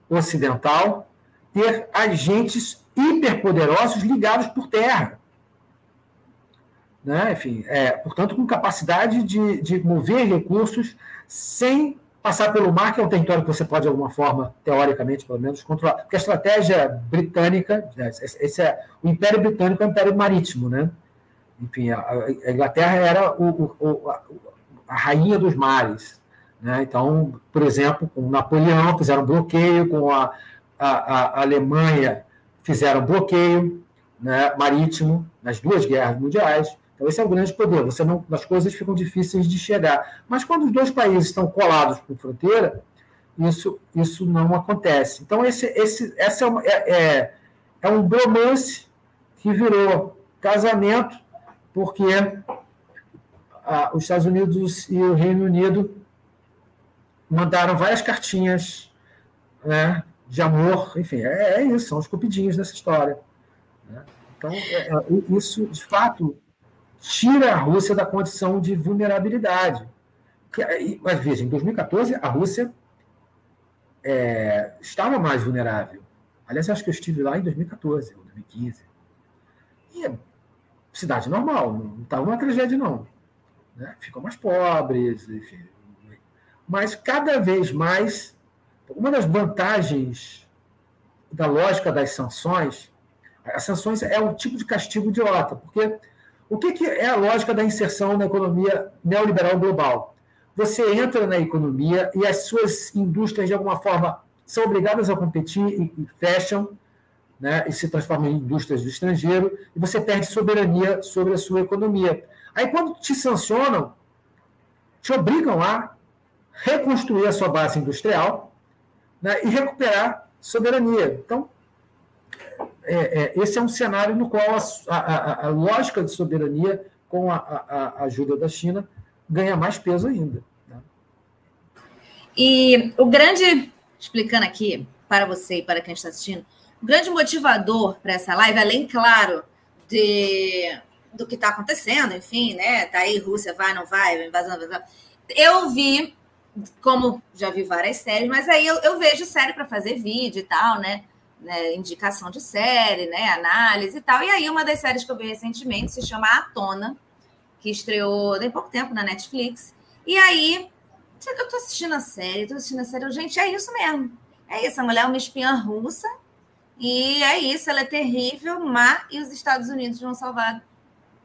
ocidental ter agentes hiperpoderosos ligados por terra. Né? Enfim, é, portanto, com capacidade de, de mover recursos sem passar pelo mar, que é um território que você pode, de alguma forma, teoricamente, pelo menos, controlar. Porque a estratégia britânica, né, esse é, o Império Britânico é um império marítimo, né? Enfim, a, a Inglaterra era o, o, a, a, rainha dos mares. Né? Então, por exemplo, com Napoleão fizeram bloqueio, com a, a, Alemanha fizeram bloqueio né, marítimo nas duas guerras mundiais. Então, esse é o grande poder. Você não, as coisas ficam difíceis de chegar. Mas quando os dois países estão colados por fronteira, isso, isso não acontece. Então, esse, esse, essa é, uma, é, é, é um bromance que virou casamento, porque ah, os Estados Unidos e o Reino Unido mandaram várias cartinhas né, de amor, enfim, é, é, isso, são os cupidinhos dessa história. Né? Então, é, é isso, de fato, tira a Rússia da condição de vulnerabilidade. Mas veja, em 2014, a Rússia é, estava mais vulnerável. Aliás, acho que eu estive lá em 2014 ou 2015. E é cidade normal, não estava uma tragédia, não. Né? Ficam mais pobres, enfim. Mas cada vez mais, uma das vantagens da lógica das sanções, as sanções é um tipo de castigo idiota, porque o que, que é a lógica da inserção na economia neoliberal global? Você entra na economia e as suas indústrias, de alguma forma, são obrigadas a competir e, e fecham, né, e se transformam em indústrias do estrangeiro, e você perde soberania sobre a sua economia. Aí, quando te sancionam, te obrigam a reconstruir a sua base industrial né, e recuperar soberania. Então, é, é, esse é um cenário no qual a, a, a lógica de soberania, com a, a, ajuda da China, ganha mais peso ainda. Né? E o grande, explicando aqui para você e para quem está assistindo, o grande motivador para essa live, além, claro, de, do que está acontecendo, enfim, né? Tá aí, Rússia vai, não vai, invasão, invasão. Eu vi, como já vi várias séries, mas aí eu, eu vejo série para fazer vídeo e tal, né? né, indicação de série, né, análise e tal. E aí, uma das séries que eu vi recentemente se chama A Tona, que estreou tem pouco tempo na Netflix. E aí, eu tô assistindo a série, tô assistindo a série, gente, é isso mesmo. É isso, a mulher é uma espiã russa, e é isso, ela é terrível, má, e os Estados Unidos vão salvar,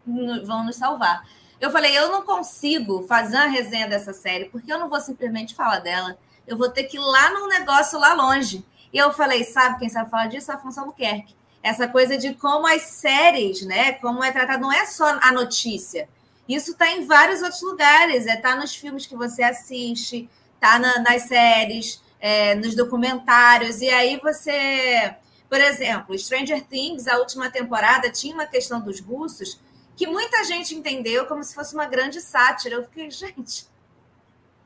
vão nos salvar. Eu falei, eu não consigo fazer a resenha dessa série, porque eu não vou simplesmente falar dela. Eu vou ter que ir lá num negócio lá longe. E eu falei, sabe quem sabe falar disso? Afonso Albuquerque. Essa coisa de como as séries, né? Como é tratado, não é só a notícia. Isso está em vários outros lugares. É tá nos filmes que você assiste, tá na, nas séries, é, nos documentários. E aí você, por exemplo, Stranger Things, a última temporada tinha uma questão dos russos que muita gente entendeu como se fosse uma grande sátira. Eu fiquei, gente,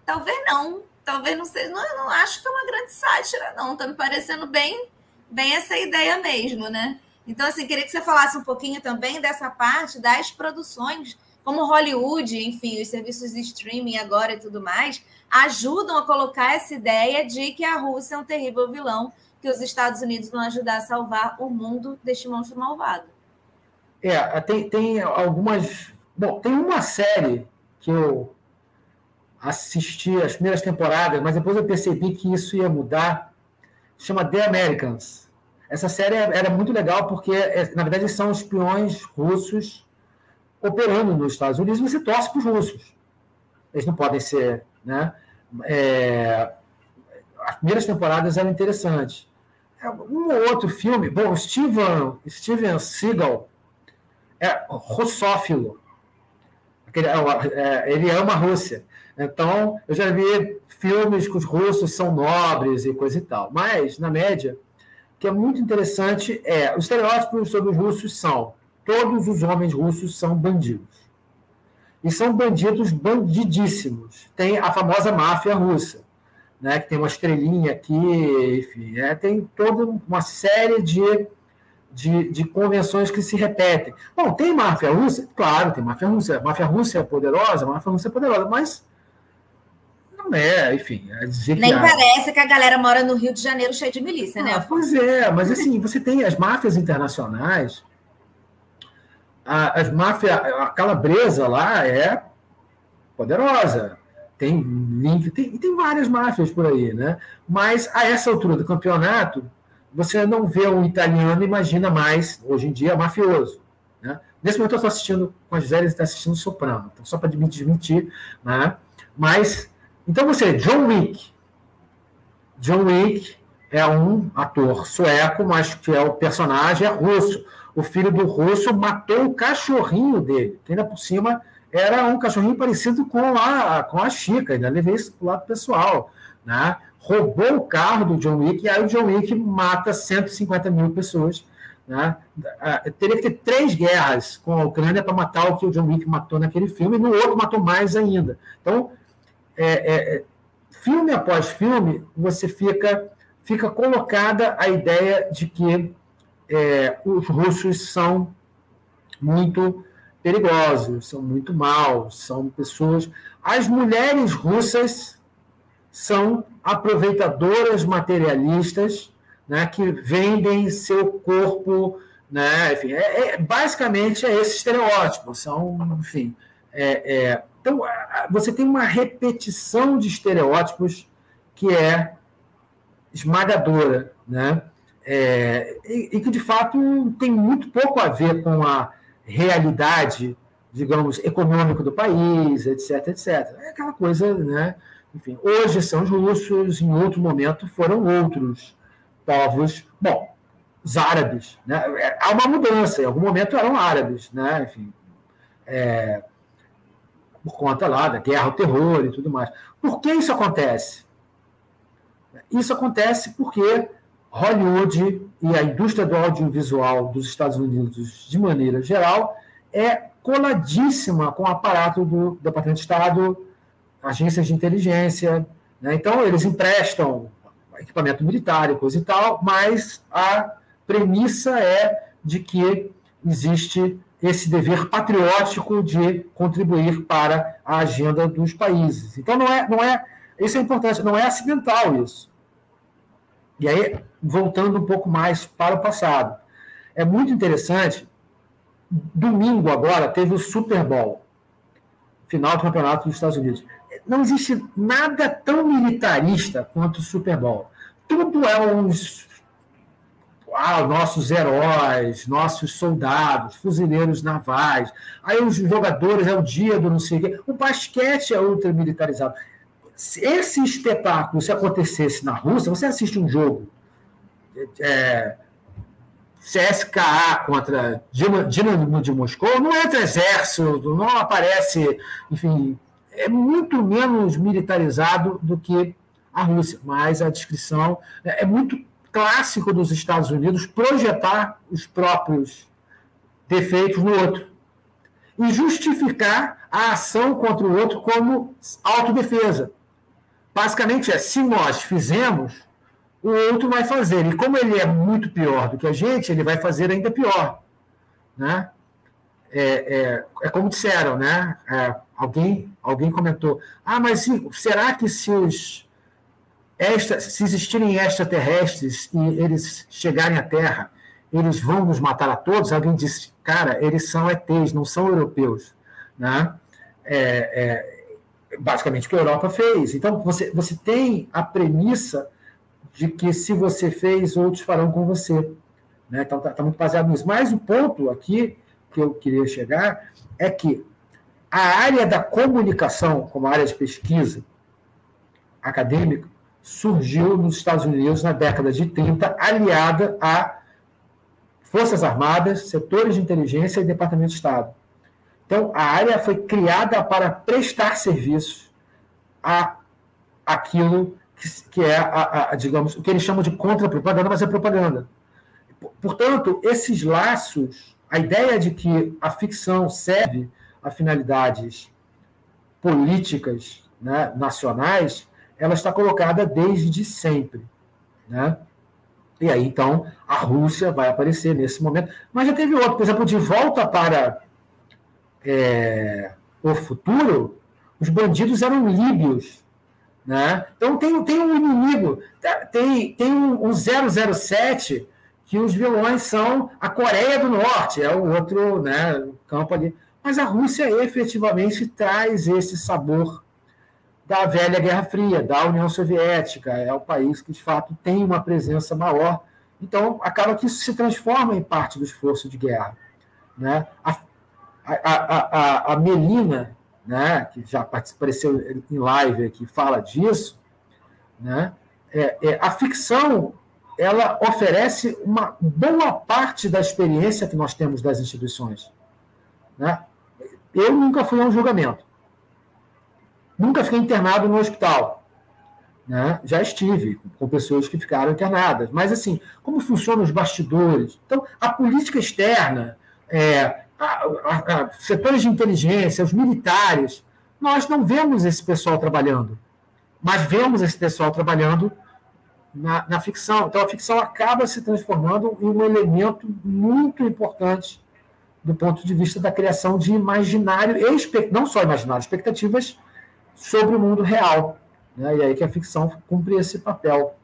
talvez não talvez não seja, não, não acho que é uma grande sátira, não. Tá me parecendo bem, bem essa ideia mesmo, né? Então, assim, queria que você falasse um pouquinho também dessa parte das produções, como Hollywood, enfim, os serviços de streaming agora e tudo mais, ajudam a colocar essa ideia de que a Rússia é um terrível vilão, que os Estados Unidos vão ajudar a salvar o mundo deste monstro malvado. É, tem, tem algumas. Bom, tem uma série que eu assisti as primeiras temporadas, mas depois eu percebi que isso ia mudar. Chama The Americans. Essa série era muito legal porque, é, na verdade, são espiões russos operando nos Estados Unidos você torce para os russos. Eles não podem ser. Né? É... As primeiras temporadas eram interessantes. É, um ou outro filme. Bom, Steven, Steven Seagal é russófilo. É, ele ama a Rússia. Então, eu já vi filmes que os russos são nobres e coisa e tal. Mas, na média, o que é muito interessante é os estereótipos sobre os russos são todos os homens russos são bandidos. E são bandidos bandidíssimos. Tem a famosa máfia russa, né, que tem uma estrelinha aqui, enfim, é, tem toda uma série de, de, de, convenções que se repetem. Bom, tem máfia russa? Claro, tem máfia russa. Máfia russa é poderosa, máfia russa é poderosa, mas não é, enfim. É dizer Nem que parece que a galera mora no Rio de Janeiro cheio de milícia, né? ah, né? Pois é, mas assim, você tem as máfias internacionais, a, as máfias, a calabresa lá é poderosa. Tem link, tem, tem várias máfias por aí, né? Mas a essa altura do campeonato, você não vê um italiano, imagina mais, hoje em dia, mafioso. Né? Nesse momento eu estou assistindo, com a Gisele está assistindo Soprano, então, só para desmentir, né? mas, então você, John Wick, John Wick é um ator sueco, mas que é o personagem é russo. O filho do russo matou o cachorrinho dele, que ainda por cima era um cachorrinho parecido com a, com a Chica, ainda levei isso para o lado pessoal. Né? roubou o carro do John Wick, e aí o John Wick mata 150 mil pessoas. Né? Ah, teria que ter três guerras com a Ucrânia para matar o que o John Wick matou naquele filme, e no outro matou mais ainda. Então, é, é, é, filme após filme, você fica, fica colocada a ideia de que é, os russos são muito perigosos, são muito maus, são pessoas. As mulheres russas são aproveitadoras materialistas né, que vendem seu corpo. Né, enfim, é, é, basicamente é esse estereótipo. São, enfim, é, é, então você tem uma repetição de estereótipos que é esmagadora, né? É, e, e, que de fato tem muito pouco a ver com a realidade, digamos, econômica do país, etc, etc. É aquela coisa, né? Enfim, hoje são os russos, em outro momento foram outros povos. Bom, os árabes. Né? É, há uma mudança, em algum momento eram árabes, né? Enfim, é, por conta lá da guerra ao terror e tudo mais. Por que isso acontece? Isso acontece porque Hollywood e a indústria do audiovisual dos Estados Unidos, de maneira geral, é coladíssima com o aparato do Departamento de Estado, agências de inteligência. Né? Então, eles emprestam equipamento militar e coisa e tal, mas a premissa é de que existe esse dever patriótico de contribuir para a agenda dos países. Então, não é, não é isso é importante, não é acidental isso. E aí, voltando um pouco mais para o passado, é muito interessante. Domingo agora teve o Super Bowl, final do campeonato dos Estados Unidos não existe nada tão militarista quanto o Super Bowl. Tudo é uns ah, nossos heróis, nossos soldados, fuzileiros navais. Aí os jogadores é o dia do não sei o quê. O basquete é ultra militarizado. Esse espetáculo, se acontecesse na Rússia, você assiste um jogo é, CSKA contra Dinamo de Moscou, não entra exército, não aparece, enfim, é muito menos militarizado do que a Rússia, mas a descrição é, é muito clássico dos Estados Unidos projetar os próprios defeitos no outro e justificar a ação contra o outro como autodefesa. Basicamente é, se nós fizemos, o outro vai fazer. E como ele é muito pior do que a gente, ele vai fazer ainda pior. Né? É, é, é como disseram, né? É, Alguém, alguém comentou: ah, mas será que se os esta, se existirem extraterrestres e eles chegarem à Terra, eles vão nos matar a todos? Alguém disse: cara, eles são ETs, não são europeus, né? É, é, basicamente o que a Europa fez. Então você, você tem a premissa de que se você fez, outros farão com você. Né? Então está tá muito baseado nisso. Mas o ponto aqui que eu queria chegar é que a área da comunicação, como área de pesquisa acadêmica, surgiu nos Estados Unidos na década de 30, aliada a Forças Armadas, setores de inteligência e Departamento de Estado. Então, a área foi criada para prestar serviços a aquilo que, que é, a, a, digamos, o que eles chamam de contra-propaganda, mas é propaganda. Portanto, esses laços, a ideia de que a ficção serve a finalidades políticas né, nacionais, ela está colocada desde sempre. Né? E aí, então, a Rússia vai aparecer nesse momento. Mas já teve outro, por exemplo, de volta para é, o futuro, os bandidos eram líbios. Né? Então, tem, tem um inimigo, tem, tem um, um 007 que os vilões são a Coreia do Norte, é o outro né, campo ali. Mas a Rússia efetivamente traz esse sabor da velha Guerra Fria, da União Soviética, é o país que de fato tem uma presença maior. Então, acaba que isso se transforma em parte do esforço de guerra. Né? A, a, a, a Melina, né, que já apareceu em live aqui, fala disso, né? É, é, a ficção ela oferece uma boa parte da experiência que nós temos das instituições. Né? Eu nunca fui a um julgamento. Nunca fiquei internado no hospital. Né? Já estive com pessoas que ficaram internadas. Mas, assim, como funcionam os bastidores? Então, a política externa, é, a, a, a, setores de inteligência, os militares, nós não vemos esse pessoal trabalhando. Mas vemos esse pessoal trabalhando na, na ficção. Então, a ficção acaba se transformando em um elemento muito importante do ponto de vista da criação de imaginário, não só imaginário, expectativas sobre o mundo real. Né? E aí que a ficção cumpre esse papel.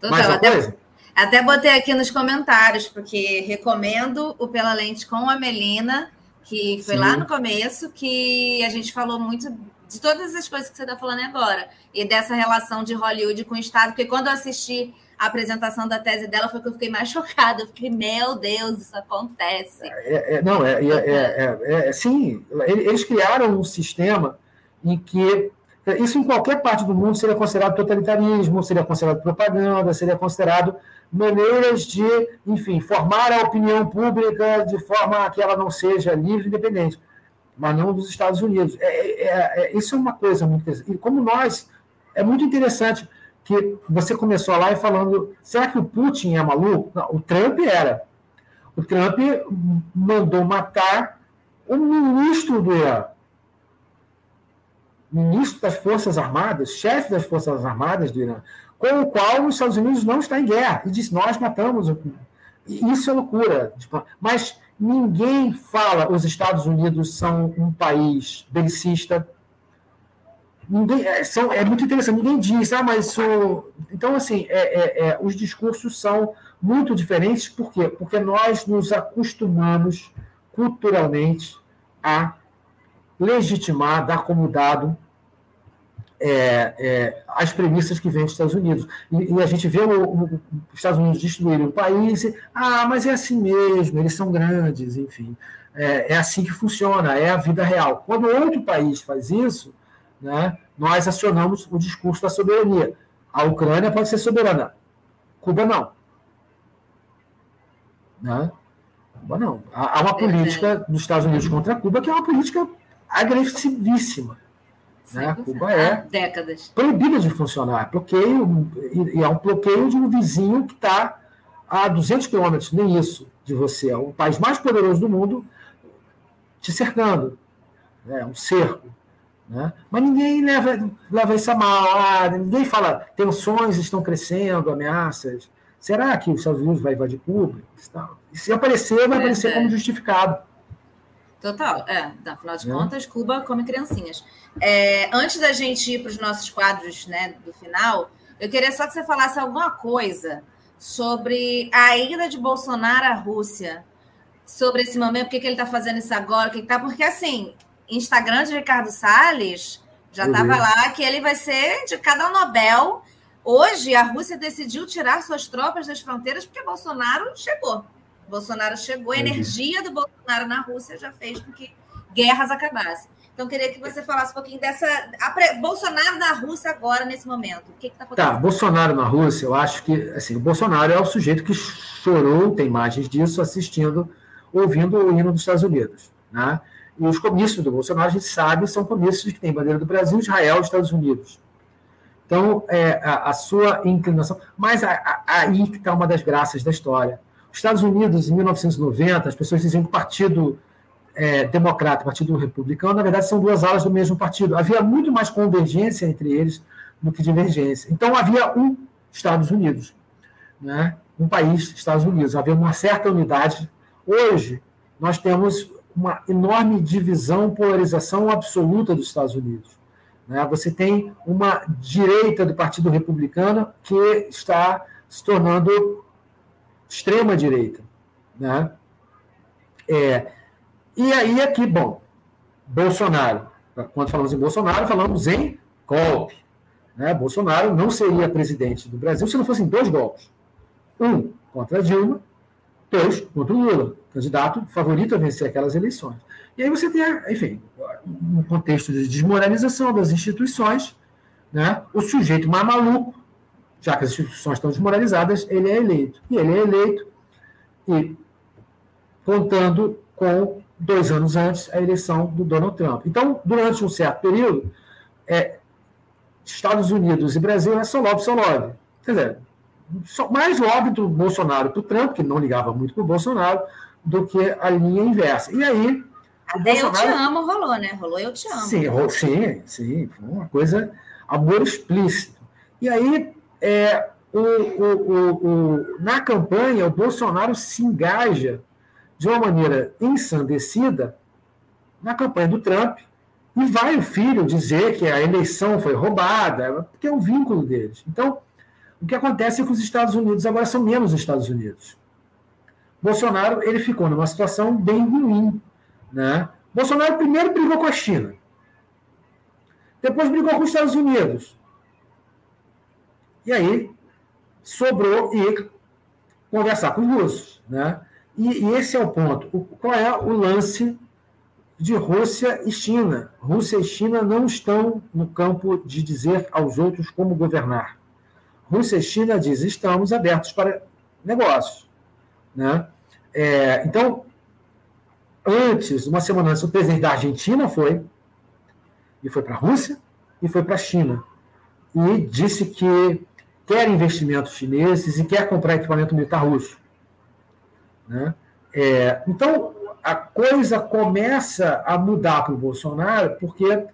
Total, Mais uma até, coisa? Até botei aqui nos comentários, porque recomendo o Pela Lente com a Melina, que foi Sim. lá no começo, que a gente falou muito de todas as coisas que você está falando agora, e dessa relação de Hollywood com o Estado, porque quando eu assisti a apresentação da tese dela foi que eu fiquei mais [laughs] chocada. Eu fiquei, meu Deus, isso acontece. É, é, não, é, é, é, é sim, eles criaram um sistema em que isso em qualquer parte do mundo seria considerado totalitarismo, seria considerado propaganda, seria considerado maneiras de, enfim, formar a opinião pública de forma que ela não seja livre e independente, mas não dos Estados Unidos. É, é, é, isso é uma coisa muito interessante. E como nós, é muito interessante que você começou lá e falando, será que o Putin é maluco? Não, o Trump era. O Trump mandou matar o ministro do Irã. Ministro das Forças Armadas, chefe das Forças Armadas do Irã, com o qual os Estados Unidos não está em guerra. E disse, nós matamos. Isso é loucura. Tipo, mas ninguém fala os Estados Unidos são um país belicista, ninguém, é, são, é muito interessante, ninguém diz, ah, mas. Então, assim, é, é, é, os discursos são muito diferentes, por quê? Porque nós nos acostumamos culturalmente a legitimar, dar como dado é, é, as premissas que vêm dos Estados Unidos. E, e a gente vê o, o, os Estados Unidos destruírem o país, e, ah, mas é assim mesmo, eles são grandes, enfim. É, é assim que funciona, é a vida real. Quando outro país faz isso, né, nós acionamos o discurso da soberania. A Ucrânia pode ser soberana, Cuba não. Né? Cuba não. Há uma política dos Estados Unidos contra Cuba que é uma política agressivíssima. Né? Cuba é décadas. proibida de funcionar. Bloqueio, e é um bloqueio de um vizinho que está a 200 quilômetros, nem isso, de você. É o país mais poderoso do mundo te cercando. É um cerco. Né? Mas ninguém leva, leva isso a mal. Ah, ninguém fala tensões estão crescendo, ameaças. Será que os Estados Unidos vai invadir Cuba? Se aparecer, vai é, aparecer é. como justificado. Total, é. Afinal de é. contas, Cuba come criancinhas. É, antes da gente ir para os nossos quadros né, do final, eu queria só que você falasse alguma coisa sobre a ida de Bolsonaro à Rússia, sobre esse momento, por que, que ele está fazendo isso agora, que tá, porque assim, Instagram de Ricardo Salles já estava lá que ele vai ser indicado ao Nobel. Hoje, a Rússia decidiu tirar suas tropas das fronteiras porque Bolsonaro chegou. Bolsonaro chegou, a energia do Bolsonaro na Rússia já fez com que guerras acabassem. Então, queria que você falasse um pouquinho dessa. Bolsonaro na Rússia agora, nesse momento. O que está acontecendo? Tá, Bolsonaro na Rússia, eu acho que assim, o Bolsonaro é o sujeito que chorou, tem imagens disso, assistindo, ouvindo o hino dos Estados Unidos. Né? E os comícios do Bolsonaro, a gente sabe, são comícios que têm bandeira do Brasil, Israel e Estados Unidos. Então, é, a, a sua inclinação. Mas a, a, aí que está uma das graças da história. Os Estados Unidos, em 1990, as pessoas diziam que o Partido é, Democrata e o Partido Republicano, na verdade, são duas alas do mesmo partido. Havia muito mais convergência entre eles do que divergência. Então, havia um Estados Unidos. né, um país, Estados Unidos. Havia uma certa unidade. Hoje, nós temos uma enorme divisão, polarização absoluta dos Estados Unidos. Né? Você tem uma direita do Partido Republicano que está se tornando extrema-direita. Né? É, e aí, aqui, bom, Bolsonaro. Quando falamos em Bolsonaro, falamos em golpe. Né? Bolsonaro não seria presidente do Brasil se não fossem dois golpes. Um contra Dilma, dois contra Lula, candidato favorito a vencer aquelas eleições. E aí você tem, enfim, um contexto de desmoralização das instituições, né? o sujeito mais maluco, já que as instituições estão desmoralizadas, ele é eleito. E ele é eleito e contando com dois anos antes a eleição do Donald Trump. Então, durante um certo período, é, Estados Unidos e Brasil é só love, só love. Quer dizer, mais love do Bolsonaro para o Trump, que não ligava muito para o Bolsonaro, do que a linha inversa. E aí. Até Bolsonaro... eu te amo rolou, né? Rolou eu te amo. Sim, sim, sim. Foi uma coisa, amor explícito. E aí, é, o, o, o, na campanha, o Bolsonaro se engaja de uma maneira ensandecida na campanha do Trump, e vai o filho dizer que a eleição foi roubada, porque é um vínculo deles. Então, o que acontece é que os Estados Unidos agora são menos Estados Unidos. Bolsonaro ele ficou numa situação bem ruim. Né? Bolsonaro primeiro brigou com a China, depois brigou com os Estados Unidos. E aí sobrou ir conversar com os russos. Né? E, e esse é o ponto. O, qual é o lance de Rússia e China? Rússia e China não estão no campo de dizer aos outros como governar. Rússia e China dizem estamos abertos para negócios. Né? É, então, antes, uma semana antes, o presidente da Argentina foi, e foi para a Rússia, e foi para a China. E disse que quer investimentos chineses e quer comprar equipamento militar russo. Né? É, então, a coisa começa a mudar para o Bolsonaro, porque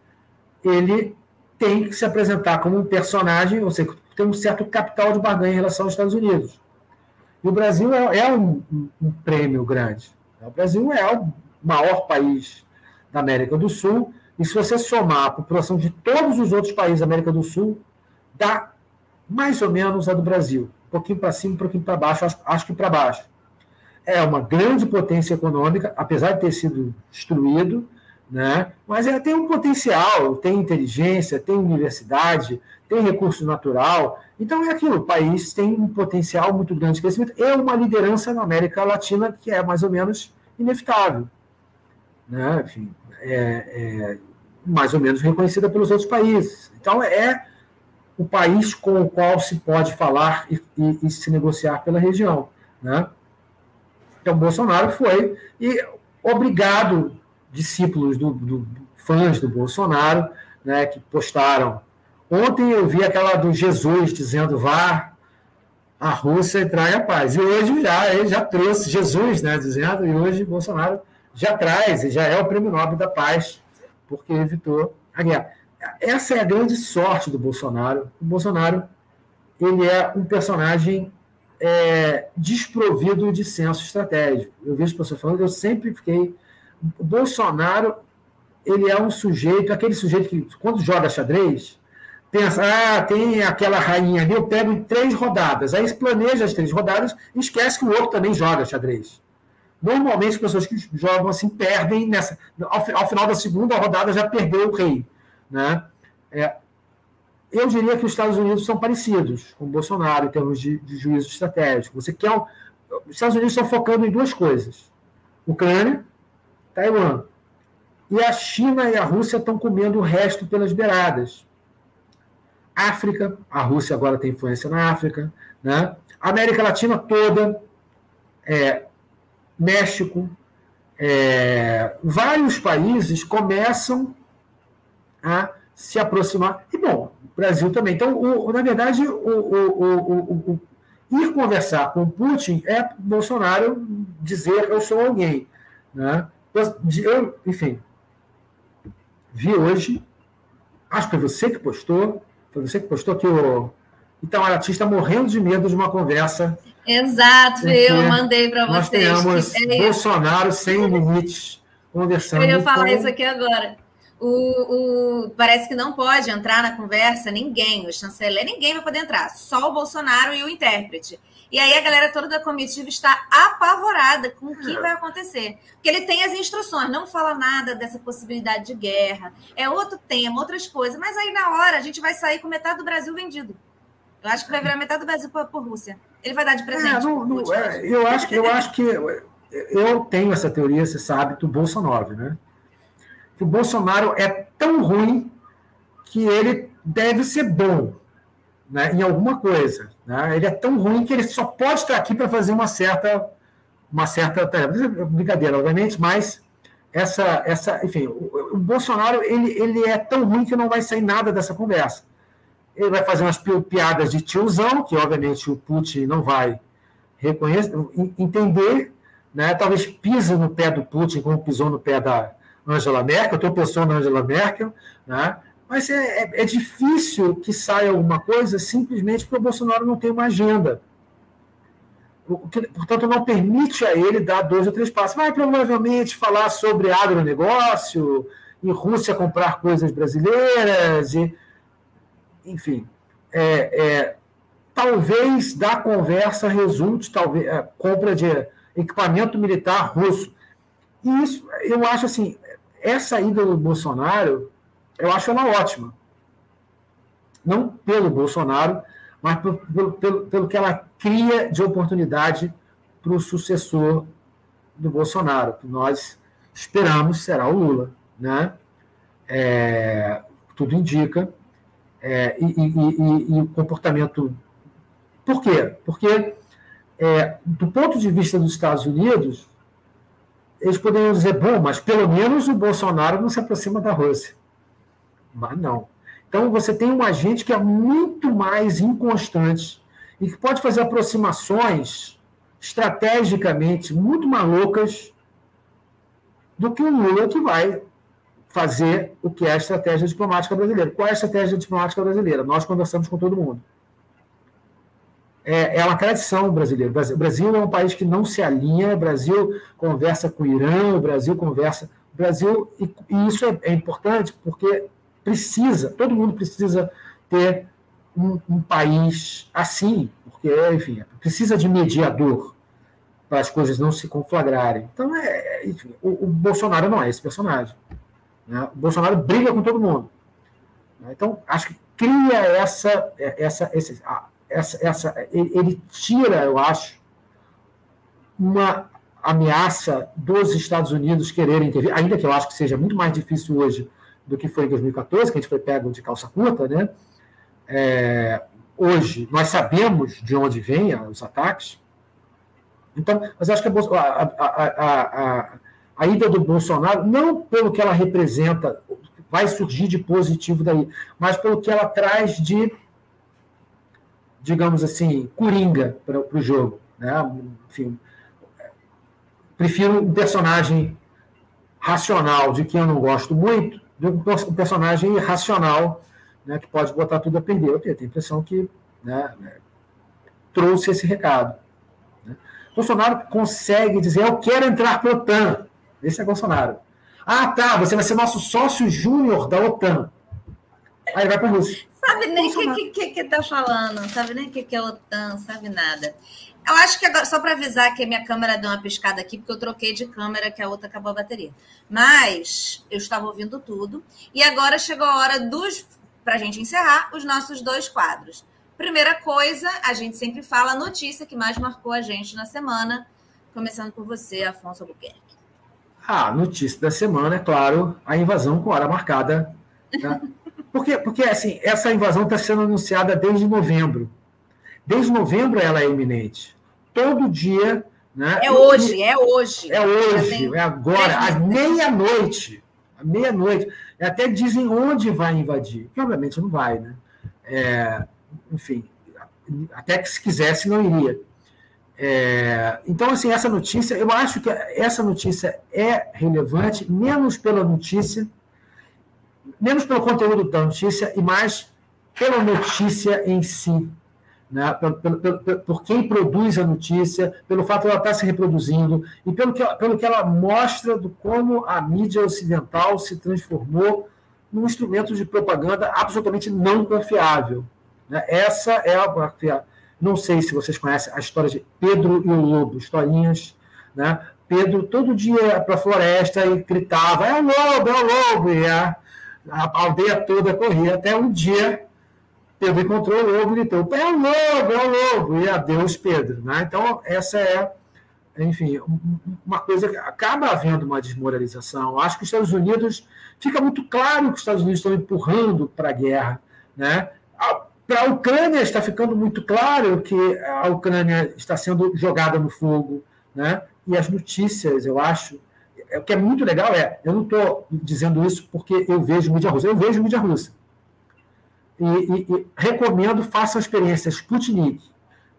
ele tem que se apresentar como um personagem, ou seja, tem um certo capital de barganha em relação aos Estados Unidos. E o Brasil é, é um, um, prêmio grande. O Brasil é o maior país da América do Sul, e se você somar a população de todos os outros países da América do Sul, dá mais ou menos a do Brasil. Um pouquinho para cima, um pouquinho para baixo, acho, acho que para baixo. É uma grande potência econômica, apesar de ter sido destruído, né? mas é, tem um potencial, tem inteligência, tem universidade, tem recurso natural. Então é aquilo, o país tem um potencial muito grande de crescimento e uma liderança na América Latina que é mais ou menos inevitável. Né? Enfim, é, é mais ou menos reconhecida pelos outros países. Então é o país com o qual se pode falar e, e, e se negociar pela região. Né? Então Bolsonaro foi, e obrigado, discípulos do, do fãs do Bolsonaro, né, que postaram Ontem eu vi aquela do Jesus dizendo vá a Rússia e traga paz. E hoje já ele já trouxe Jesus, né, dizendo, e hoje Bolsonaro já traz, e já é o prêmio Nobel da Paz, porque evitou a guerra. Essa é a grande sorte do Bolsonaro. O Bolsonaro ele é um personagem é, desprovido de senso estratégico. Eu vejo pessoas falando, eu sempre fiquei. O Bolsonaro ele é um sujeito, aquele sujeito que, quando joga xadrez, pensa, ah, tem aquela rainha ali, eu pego em três rodadas. Aí planeja as três rodadas e esquece que o outro também joga xadrez. Normalmente as pessoas que jogam assim perdem nessa. Ao, ao final da segunda rodada já perdeu o rei. Né? É, eu diria que os Estados Unidos são parecidos com o Bolsonaro em termos de, de juízo estratégico. Você quer um, os Estados Unidos estão focando em duas coisas: Ucrânia, Taiwan. E a China e a Rússia estão comendo o resto pelas beiradas. África, a Rússia agora tem influência na África, né? América Latina toda, é, México, é, vários países começam a se aproximar. E, bom, o Brasil também. Então, o, na verdade, o, ir conversar com Putin é Bolsonaro dizer eu sou alguém. Né? Eu, enfim, vi hoje, acho que foi você que postou, foi você que postou que o, Então, Tati está morrendo de medo de uma conversa. Exato, eu mandei para vocês. Nós temos é Bolsonaro sem limites conversando. Eu ia falar com... isso aqui agora. O, o, parece que não pode entrar na conversa ninguém, o chanceler, ninguém vai poder entrar, só o Bolsonaro e o intérprete. E aí a galera toda da comitiva está apavorada com o que vai acontecer. Porque ele tem as instruções, não fala nada dessa possibilidade de guerra, é outro tema, outras coisas. Mas aí na hora a gente vai sair com metade do Brasil vendido. Eu acho que vai virar metade do Brasil por, por Rússia. Ele vai dar de presente. É, não, não, é, eu, acho, eu acho que eu tenho essa teoria, você sabe, do Bolsonaro, né? Que o Bolsonaro é tão ruim que ele deve ser bom né, em alguma coisa. Né? Ele é tão ruim que ele só pode estar aqui para fazer uma certa. Uma certa. Brincadeira, obviamente, mas essa. essa enfim, o, o Bolsonaro ele, ele é tão ruim que não vai sair nada dessa conversa. Ele vai fazer umas piadas de tiozão, que obviamente o Putin não vai reconhecer, entender, né? talvez pise no pé do Putin como pisou no pé da Angela Merkel, estou pensando na Angela Merkel, né? Mas é, é, é, difícil que saia alguma coisa simplesmente porque o Bolsonaro não tem uma agenda. portanto, não permite a ele dar dois ou três passos. Vai provavelmente falar sobre agronegócio, e Rússia comprar coisas brasileiras, e, enfim. É, é, talvez da conversa resulte talvez a compra de equipamento militar russo. E isso, eu acho assim, essa ida do Bolsonaro eu acho ela ótima. Não pelo Bolsonaro, mas pelo, pelo, pelo que ela cria de oportunidade para o sucessor do Bolsonaro, que nós esperamos será o Lula. Né? É, tudo indica. É, e, e, e, o comportamento. Por quê? Porque, é, do ponto de vista dos Estados Unidos, eles poderiam dizer, bom, mas pelo menos o Bolsonaro não se aproxima da Rússia. Mas não. Então você tem um agente que é muito mais inconstante e que pode fazer aproximações estrategicamente muito malucas do que o Lula que vai fazer o que é a estratégia diplomática brasileira. Qual é a estratégia diplomática brasileira? Nós conversamos com todo mundo. É, é uma tradição brasileira. O Brasil é um país que não se alinha, o Brasil conversa com o Irã, o Brasil conversa. O Brasil, e, e isso é, é importante porque precisa, todo mundo precisa ter um, um país assim, porque, enfim, precisa de mediador para as coisas não se conflagrarem. Então, é, é, enfim, o, o Bolsonaro não é esse personagem. Né? O Bolsonaro briga com todo mundo. Né? Então, acho que cria essa, essa, esse, essa, essa ele, tira, eu acho, uma ameaça dos Estados Unidos quererem intervir, ainda que eu acho que seja muito mais difícil hoje do que foi em 2014, que a gente foi pego de calça curta, né? É, hoje, nós sabemos de onde vêm os ataques. Então, mas acho que a, a, a, a, ida do Bolsonaro, não pelo que ela representa, vai surgir de positivo daí, mas pelo que ela traz de, digamos assim, coringa para o jogo. Né? Enfim, prefiro um personagem racional de quem eu não gosto muito de um personagem irracional né, que pode botar tudo a perder. Eu tenho a impressão que né, trouxe esse recado. Né. Bolsonaro consegue dizer: Eu quero entrar para a OTAN. Esse é Bolsonaro. Ah, tá, você vai ser nosso sócio júnior da OTAN. Aí vai para a Rússia. Sabe nem o que, que, que, tá falando, sabe nem o que, que é OTAN, sabe nada. Eu acho que agora, só para avisar que a minha câmera deu uma piscada aqui, porque eu troquei de câmera, que a outra acabou a bateria. Mas eu estava ouvindo tudo. E agora chegou a hora dos. Para a gente encerrar, os nossos dois quadros. Primeira coisa, a gente sempre fala a notícia que mais marcou a gente na semana. Começando por você, Afonso Albuquerque. A notícia da semana, é claro, a invasão com hora marcada. Tá? [laughs] Porque, porque assim, essa invasão está sendo anunciada desde novembro. Desde novembro ela é iminente todo dia. Né? É hoje, é hoje. É hoje, é agora, à meia-noite. À meia-noite. Até dizem onde vai invadir, que obviamente não vai, né? É, enfim, até que se quisesse não iria. É, então, assim, essa notícia, eu acho que essa notícia é relevante, menos pela notícia, menos pelo conteúdo da notícia e mais pela notícia em si. né, pelo, pelo, pelo, por quem produz a notícia, pelo fato ela estar se reproduzindo e pelo que, pelo que ela mostra do como a mídia ocidental se transformou num instrumento de propaganda absolutamente não confiável. Né? Essa é a. Não sei se vocês conhecem a história de Pedro e o Lobo, historinhas. Né? Pedro todo dia ia para a floresta e gritava: é o lobo, é o lobo, e a, a aldeia toda corria, até um dia Pedro encontrou o lobo e gritou: é o lobo, é o lobo, e adeus, Pedro. Né? Então, essa é, enfim, uma coisa que acaba havendo uma desmoralização. Acho que os Estados Unidos, fica muito claro que os Estados Unidos estão empurrando para a guerra. Né? Para a Ucrânia está ficando muito claro que a Ucrânia está sendo jogada no fogo. Né? E as notícias, eu acho, o que é muito legal é, eu não estou dizendo isso porque eu vejo mídia russa, eu vejo mídia russa e, e, e recomendo, façam a experiência Sputnik.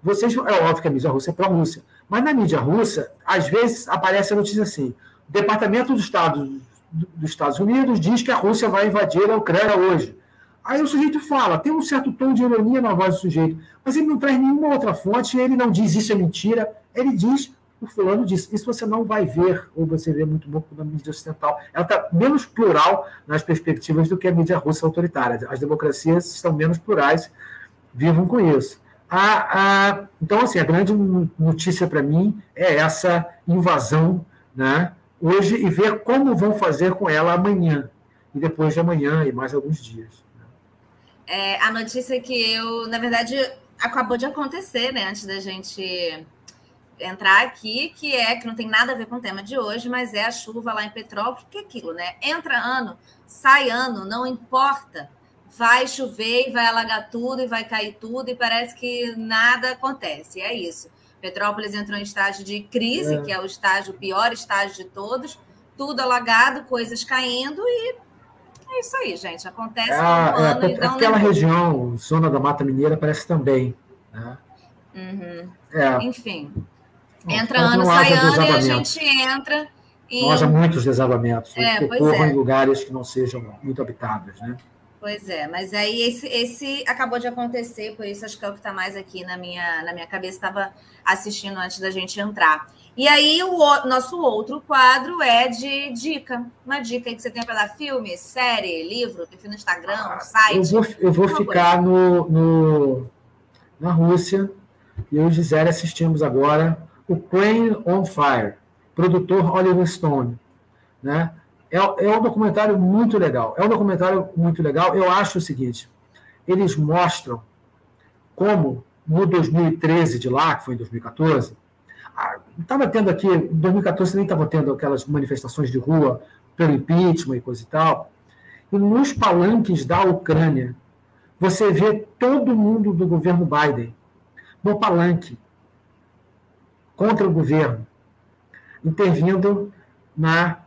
Vocês, é óbvio que a mídia russa é para a Rússia, mas na mídia russa, às vezes aparece a notícia assim: o Departamento do Estado dos Estados Unidos diz que a Rússia vai invadir a Ucrânia hoje. Aí o sujeito fala, tem um certo tom de ironia na voz do sujeito, mas ele não traz nenhuma outra fonte, ele não diz isso é mentira, ele diz o fulano disse. Isso você não vai ver, ou você vê muito pouco na mídia ocidental. Ela está menos plural nas perspectivas do que a mídia russa autoritária. As democracias estão menos plurais, vivam com isso. A, a, então, assim, a grande notícia para mim é essa invasão né, hoje e ver como vão fazer com ela amanhã, e depois de amanhã, e mais alguns dias. É, a notícia que eu, na verdade, acabou de acontecer, né, antes da gente entrar aqui, que é que não tem nada a ver com o tema de hoje, mas é a chuva lá em Petrópolis, que é aquilo, né? Entra ano, sai ano, não importa. Vai chover e vai alagar tudo e vai cair tudo, e parece que nada acontece. É isso. Petrópolis entrou em estágio de crise, é. que é o estágio, o pior estágio de todos, tudo alagado, coisas caindo, e é isso aí, gente. Acontece é, ano é, Aquela região, zona da Mata Mineira, parece também. Né? Uhum. É. Enfim. Entra ano, sai ano e a gente entra. E... Não haja muitos desabamentos, é, ocorram é. em lugares que não sejam muito habitados, né? Pois é, mas aí esse, esse acabou de acontecer, por isso acho que é o que está mais aqui na minha, na minha cabeça, estava assistindo antes da gente entrar. E aí o nosso outro quadro é de dica. Uma dica aí que você tem para dar filme, série, livro, perfil no Instagram, ah, site. Eu vou, eu vou ficar no, no, na Rússia. e Eu e Gisele assistimos agora o Plane on Fire, produtor Oliver Stone. Né? É, é um documentário muito legal. É um documentário muito legal. Eu acho o seguinte: eles mostram como no 2013 de lá, que foi em 2014, estava tendo aqui, em 2014 nem estava tendo aquelas manifestações de rua pelo impeachment e coisa e tal. E nos palanques da Ucrânia, você vê todo mundo do governo Biden no palanque, contra o governo, intervindo na.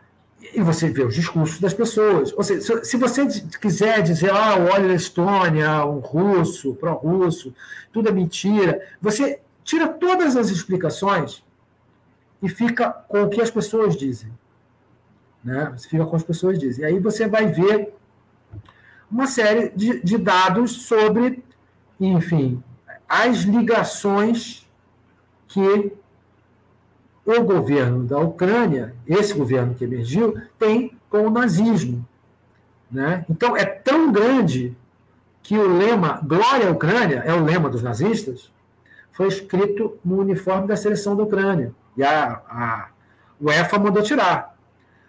E você vê os discursos das pessoas. Ou seja, se você quiser dizer, ah, o óleo da Estônia, um russo, pró-russo, tudo é mentira, você tira todas as explicações e fica com o que as pessoas dizem. Né? Você fica com as pessoas dizem. E aí você vai ver uma série de, de dados sobre, enfim, as ligações que o governo da Ucrânia, esse governo que emergiu, tem com o nazismo. Né? Então, é tão grande que o lema Glória à Ucrânia, é o lema dos nazistas, foi escrito no uniforme da seleção da Ucrânia. E a, a UEFA mandou tirar.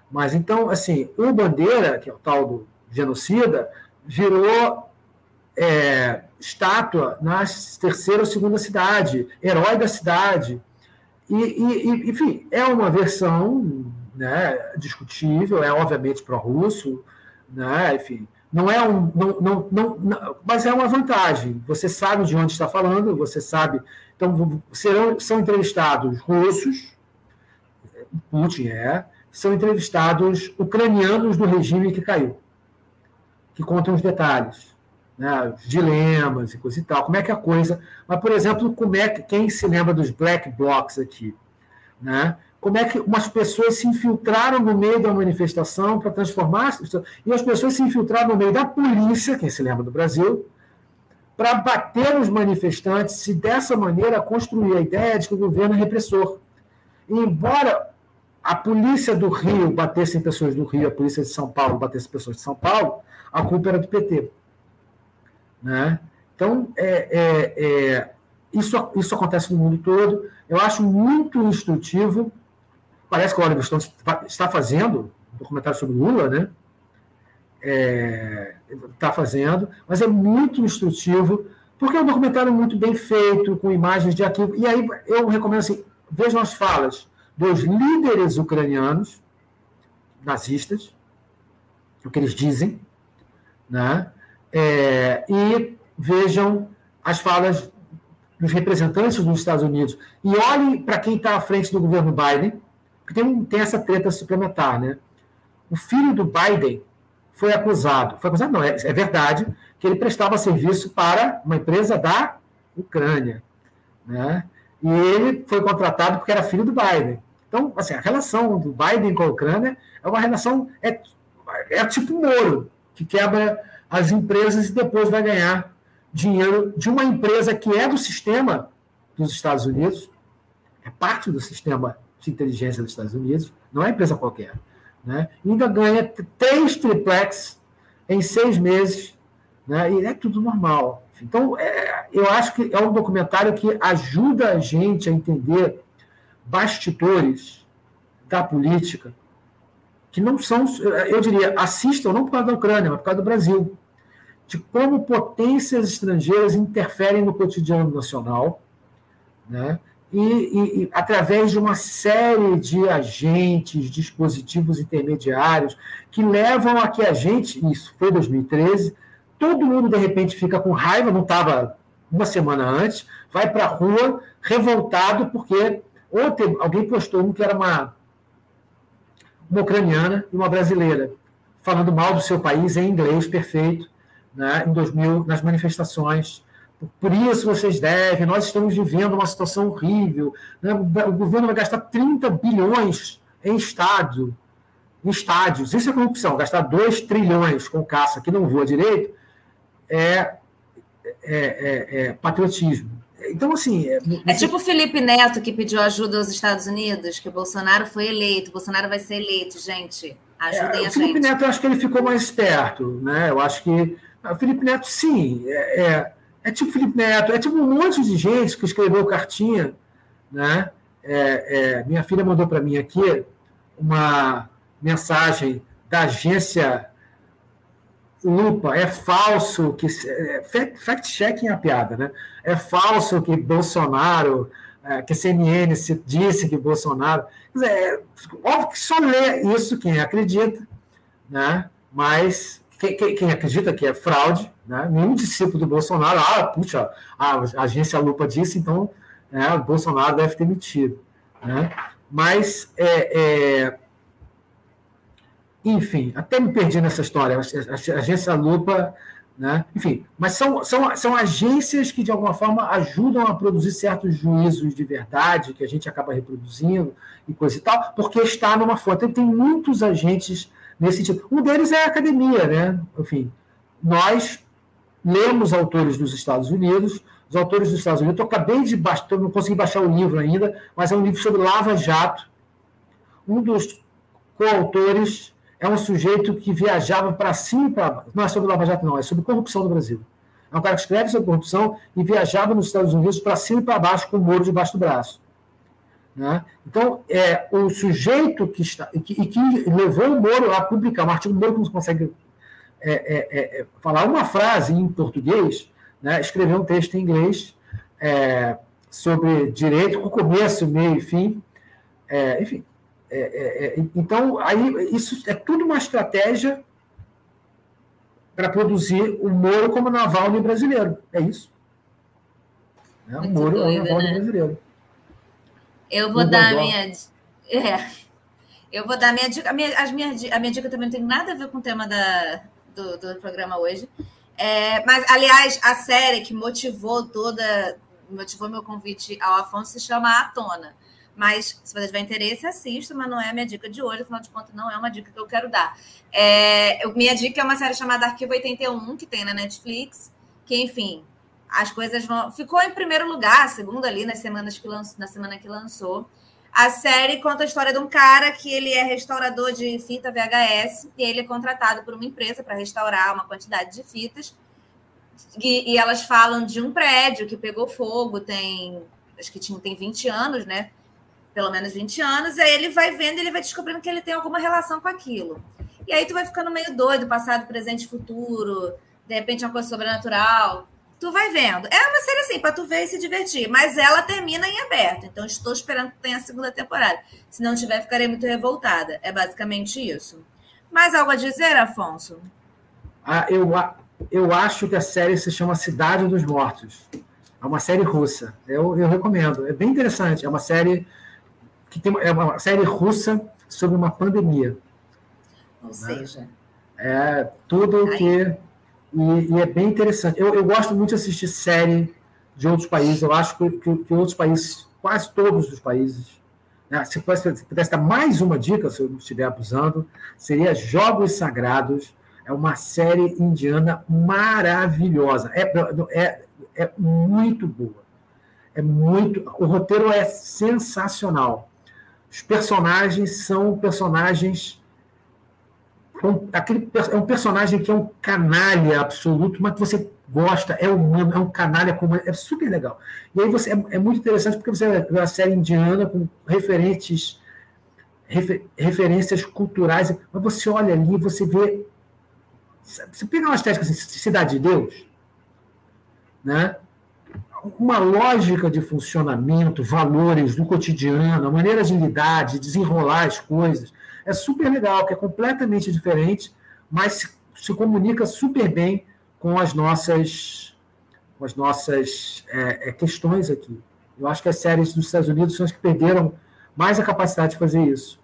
Mas então, assim, o Bandeira, que é o tal do genocida, virou é, estátua na terceira ou segunda cidade, herói da cidade. E, e, enfim, é uma versão né, discutível, é obviamente pró-russo, né, enfim, não é um. Não, não, não, não, mas é uma vantagem. Você sabe de onde está falando, você sabe. Então, serão, são entrevistados russos, Putin é, são entrevistados ucranianos do regime que caiu, que contam os detalhes né, os dilemas e coisa e tal, como é que a coisa. Mas, por exemplo, como é que, quem se lembra dos black blocs aqui? Né? Como é que umas pessoas se infiltraram no meio da manifestação para transformar. E as pessoas se infiltraram no meio da polícia, quem se lembra do Brasil, para bater nos manifestantes e, dessa maneira, construir a ideia de que o governo é repressor. E, embora a polícia do Rio batesse em pessoas do Rio, a polícia de São Paulo batesse em pessoas de São Paulo, a culpa era do PT. Né? Então, é, é, é, isso, isso acontece no mundo todo. Eu acho muito instrutivo. Parece que o Oliver Stone está fazendo um documentário sobre Lula, né? Está é, fazendo, mas é muito instrutivo, porque é um documentário muito bem feito, com imagens de arquivo. E aí eu recomendo assim: vejam as falas dos líderes ucranianos nazistas, o que eles dizem, né? É, e vejam as falas dos representantes dos Estados Unidos e olhem para quem está à frente do governo Biden, porque tem, tem essa treta suplementar, né? O filho do Biden foi acusado, foi acusado não, é, é verdade, que ele prestava serviço para uma empresa da Ucrânia, né? E ele foi contratado porque era filho do Biden. Então, assim, a relação do Biden com a Ucrânia é uma relação é, é tipo Moro, que quebra as empresas e depois vai ganhar dinheiro de uma empresa que é do sistema dos Estados Unidos, é parte do sistema de inteligência dos Estados Unidos, não é empresa qualquer. Né? Ainda ganha três triplex em seis meses, né? e é tudo normal. Então, é, eu acho que é um documentário que ajuda a gente a entender bastidores da política que não são, eu diria, assistam não por causa da Ucrânia, mas por causa do Brasil de como potências estrangeiras interferem no cotidiano nacional, né? E, e, e, através de uma série de agentes, dispositivos intermediários, que levam a que a gente, isso foi 2013, todo mundo de repente fica com raiva, não estava uma semana antes, vai para a rua revoltado porque ontem alguém postou um que era uma, uma ucraniana e uma brasileira, falando mal do seu país em inglês perfeito, né, em 2000 nas manifestações. Por isso vocês devem, nós estamos vivendo uma situação horrível. Né? O governo vai gastar 30 bilhões em estádio, em estádios. Isso é corrupção. Gastar 2 trilhões com caça que não voa direito é, é, é, é patriotismo. Então, assim. É, é tipo o Felipe Neto que pediu ajuda aos Estados Unidos, que o Bolsonaro foi eleito. Bolsonaro vai ser eleito, gente. Ajudem é, gente. O Felipe Neto, eu acho que ele ficou mais esperto, né? Eu acho que o Felipe Neto, sim, é, é, é, tipo Felipe Neto, é tipo um monte de gente que escreveu cartinha. Né? É, é minha filha mandou para mim aqui uma mensagem da agência Lupa. É falso que. É, fact-checking é a piada, né? É falso que Bolsonaro, é, que a CNN disse que Bolsonaro. Quer dizer, óbvio que só lê isso quem acredita, né? mas quem, quem, acredita que é fraude, né? nenhum discípulo do Bolsonaro, ah, puxa, a agência Lupa disse, então né, o Bolsonaro deve ter mentido. Né? Mas, é, é, enfim, até me perdi nessa história, a, agência Lupa, né? enfim, mas são, são, são agências que, de alguma forma, ajudam a produzir certos juízos de verdade, que a gente acaba reproduzindo e coisa e tal, porque está numa fonte. Tem muitos agentes nesse sentido. Um deles é a academia, né? Enfim, nós lemos autores dos Estados Unidos, os autores dos Estados Unidos, eu acabei de baixar, não consegui baixar o livro ainda, mas é um livro sobre Lava Jato. Um dos coautores é um sujeito que viajava para cima e para baixo. Não é sobre Lava Jato, não, é sobre corrupção no Brasil. É um cara que escreve sobre corrupção e viajava nos Estados Unidos para cima e para baixo com o muro debaixo do braço. Né? Então, é, o sujeito que está e que, e que, levou o Moro a publicar um artigo, o Moro não consegue é, é, é, é, falar uma frase em português, né? escreveu um texto em inglês é, sobre direito, com começo, meio e fim. enfim, então, aí, isso é tudo uma estratégia para produzir o Moro como Navalny brasileiro. É isso. Né? O Moro doido, é o Navalny né? brasileiro. Eu vou dar a minha. É. Eu vou dar minha dica. A minha, as minha, a minha dica também não tem nada a ver com o tema da, do, do programa hoje. É, mas, aliás, a série que motivou toda. Motivou meu convite ao Afonso se chama A Tona. Mas, se você tiver interesse, assista, mas não é a minha dica de hoje, afinal de contas, não é uma dica que eu quero dar. É, minha dica é uma série chamada Arquivo 81, que tem na Netflix, que, enfim, as coisas vão. Ficou em primeiro lugar, segundo ali nas semanas que lançou, na semana que lançou. A série conta a história de um cara que ele é restaurador de fita VHS e ele é contratado por uma empresa para restaurar uma quantidade de fitas. E, e, elas falam de um prédio que pegou fogo, tem acho que tinha, tem 20 anos, né? Pelo menos 20 anos, e aí ele vai vendo, ele vai descobrindo que ele tem alguma relação com aquilo. E aí tu vai ficando meio doido, passado, presente, futuro, de repente uma coisa sobrenatural. Tu vai vendo. É uma série assim, para tu ver e se divertir. Mas ela termina em aberto. Então estou esperando que tenha a segunda temporada. Se não tiver, ficarei muito revoltada. É basicamente isso. Mais algo a dizer, Afonso? Ah, eu, eu acho que a série se chama Cidade dos Mortos. É uma série russa. Eu, eu recomendo. É bem interessante. É uma série que tem é uma série russa sobre uma pandemia. Ou né? seja, é tudo o que e, e, é bem interessante. Eu, eu gosto muito de assistir série de outros países. Eu acho que, que, que outros países, quase todos os países, né? se, pudesse, se pudesse dar mais uma dica, se eu não estiver abusando, seria Jogos Sagrados. É uma série indiana maravilhosa. É, é, é muito boa. É muito. O roteiro é sensacional. Os personagens são personagens aquele, é um personagem que é um canalha absoluto, mas que você gosta, é humano, é um canalha, como é super legal. E aí você é, é muito interessante porque você vê a série indiana com referentes, refer, referências culturais, mas você olha ali, você vê. Você pega uma estética assim, Cidade de Deus, né? Uma lógica de funcionamento, valores do cotidiano, a maneira de lidar, de desenrolar as coisas é super legal, que é completamente diferente, mas se, se comunica super bem com as nossas, com as nossas é, é, questões aqui. Eu acho que as séries dos Estados Unidos são as que perderam mais a capacidade de fazer isso.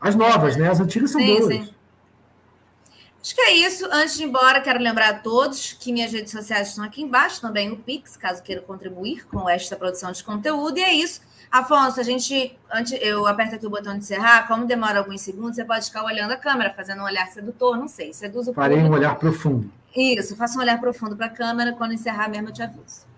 As novas, né? As antigas são sim, boas. Sim. Acho que é isso. Antes de ir embora, quero lembrar a todos que minhas redes sociais estão aqui embaixo, também o Pix, caso queira contribuir com esta produção de conteúdo. E é isso. Afonso, a gente, antes, eu aperto aqui o botão de encerrar, como demora alguns segundos, você pode ficar olhando a câmera, fazendo um olhar sedutor, não sei, seduz o Farei um olhar profundo. Isso, faça um olhar profundo para a câmera, quando encerrar mesmo eu te aviso.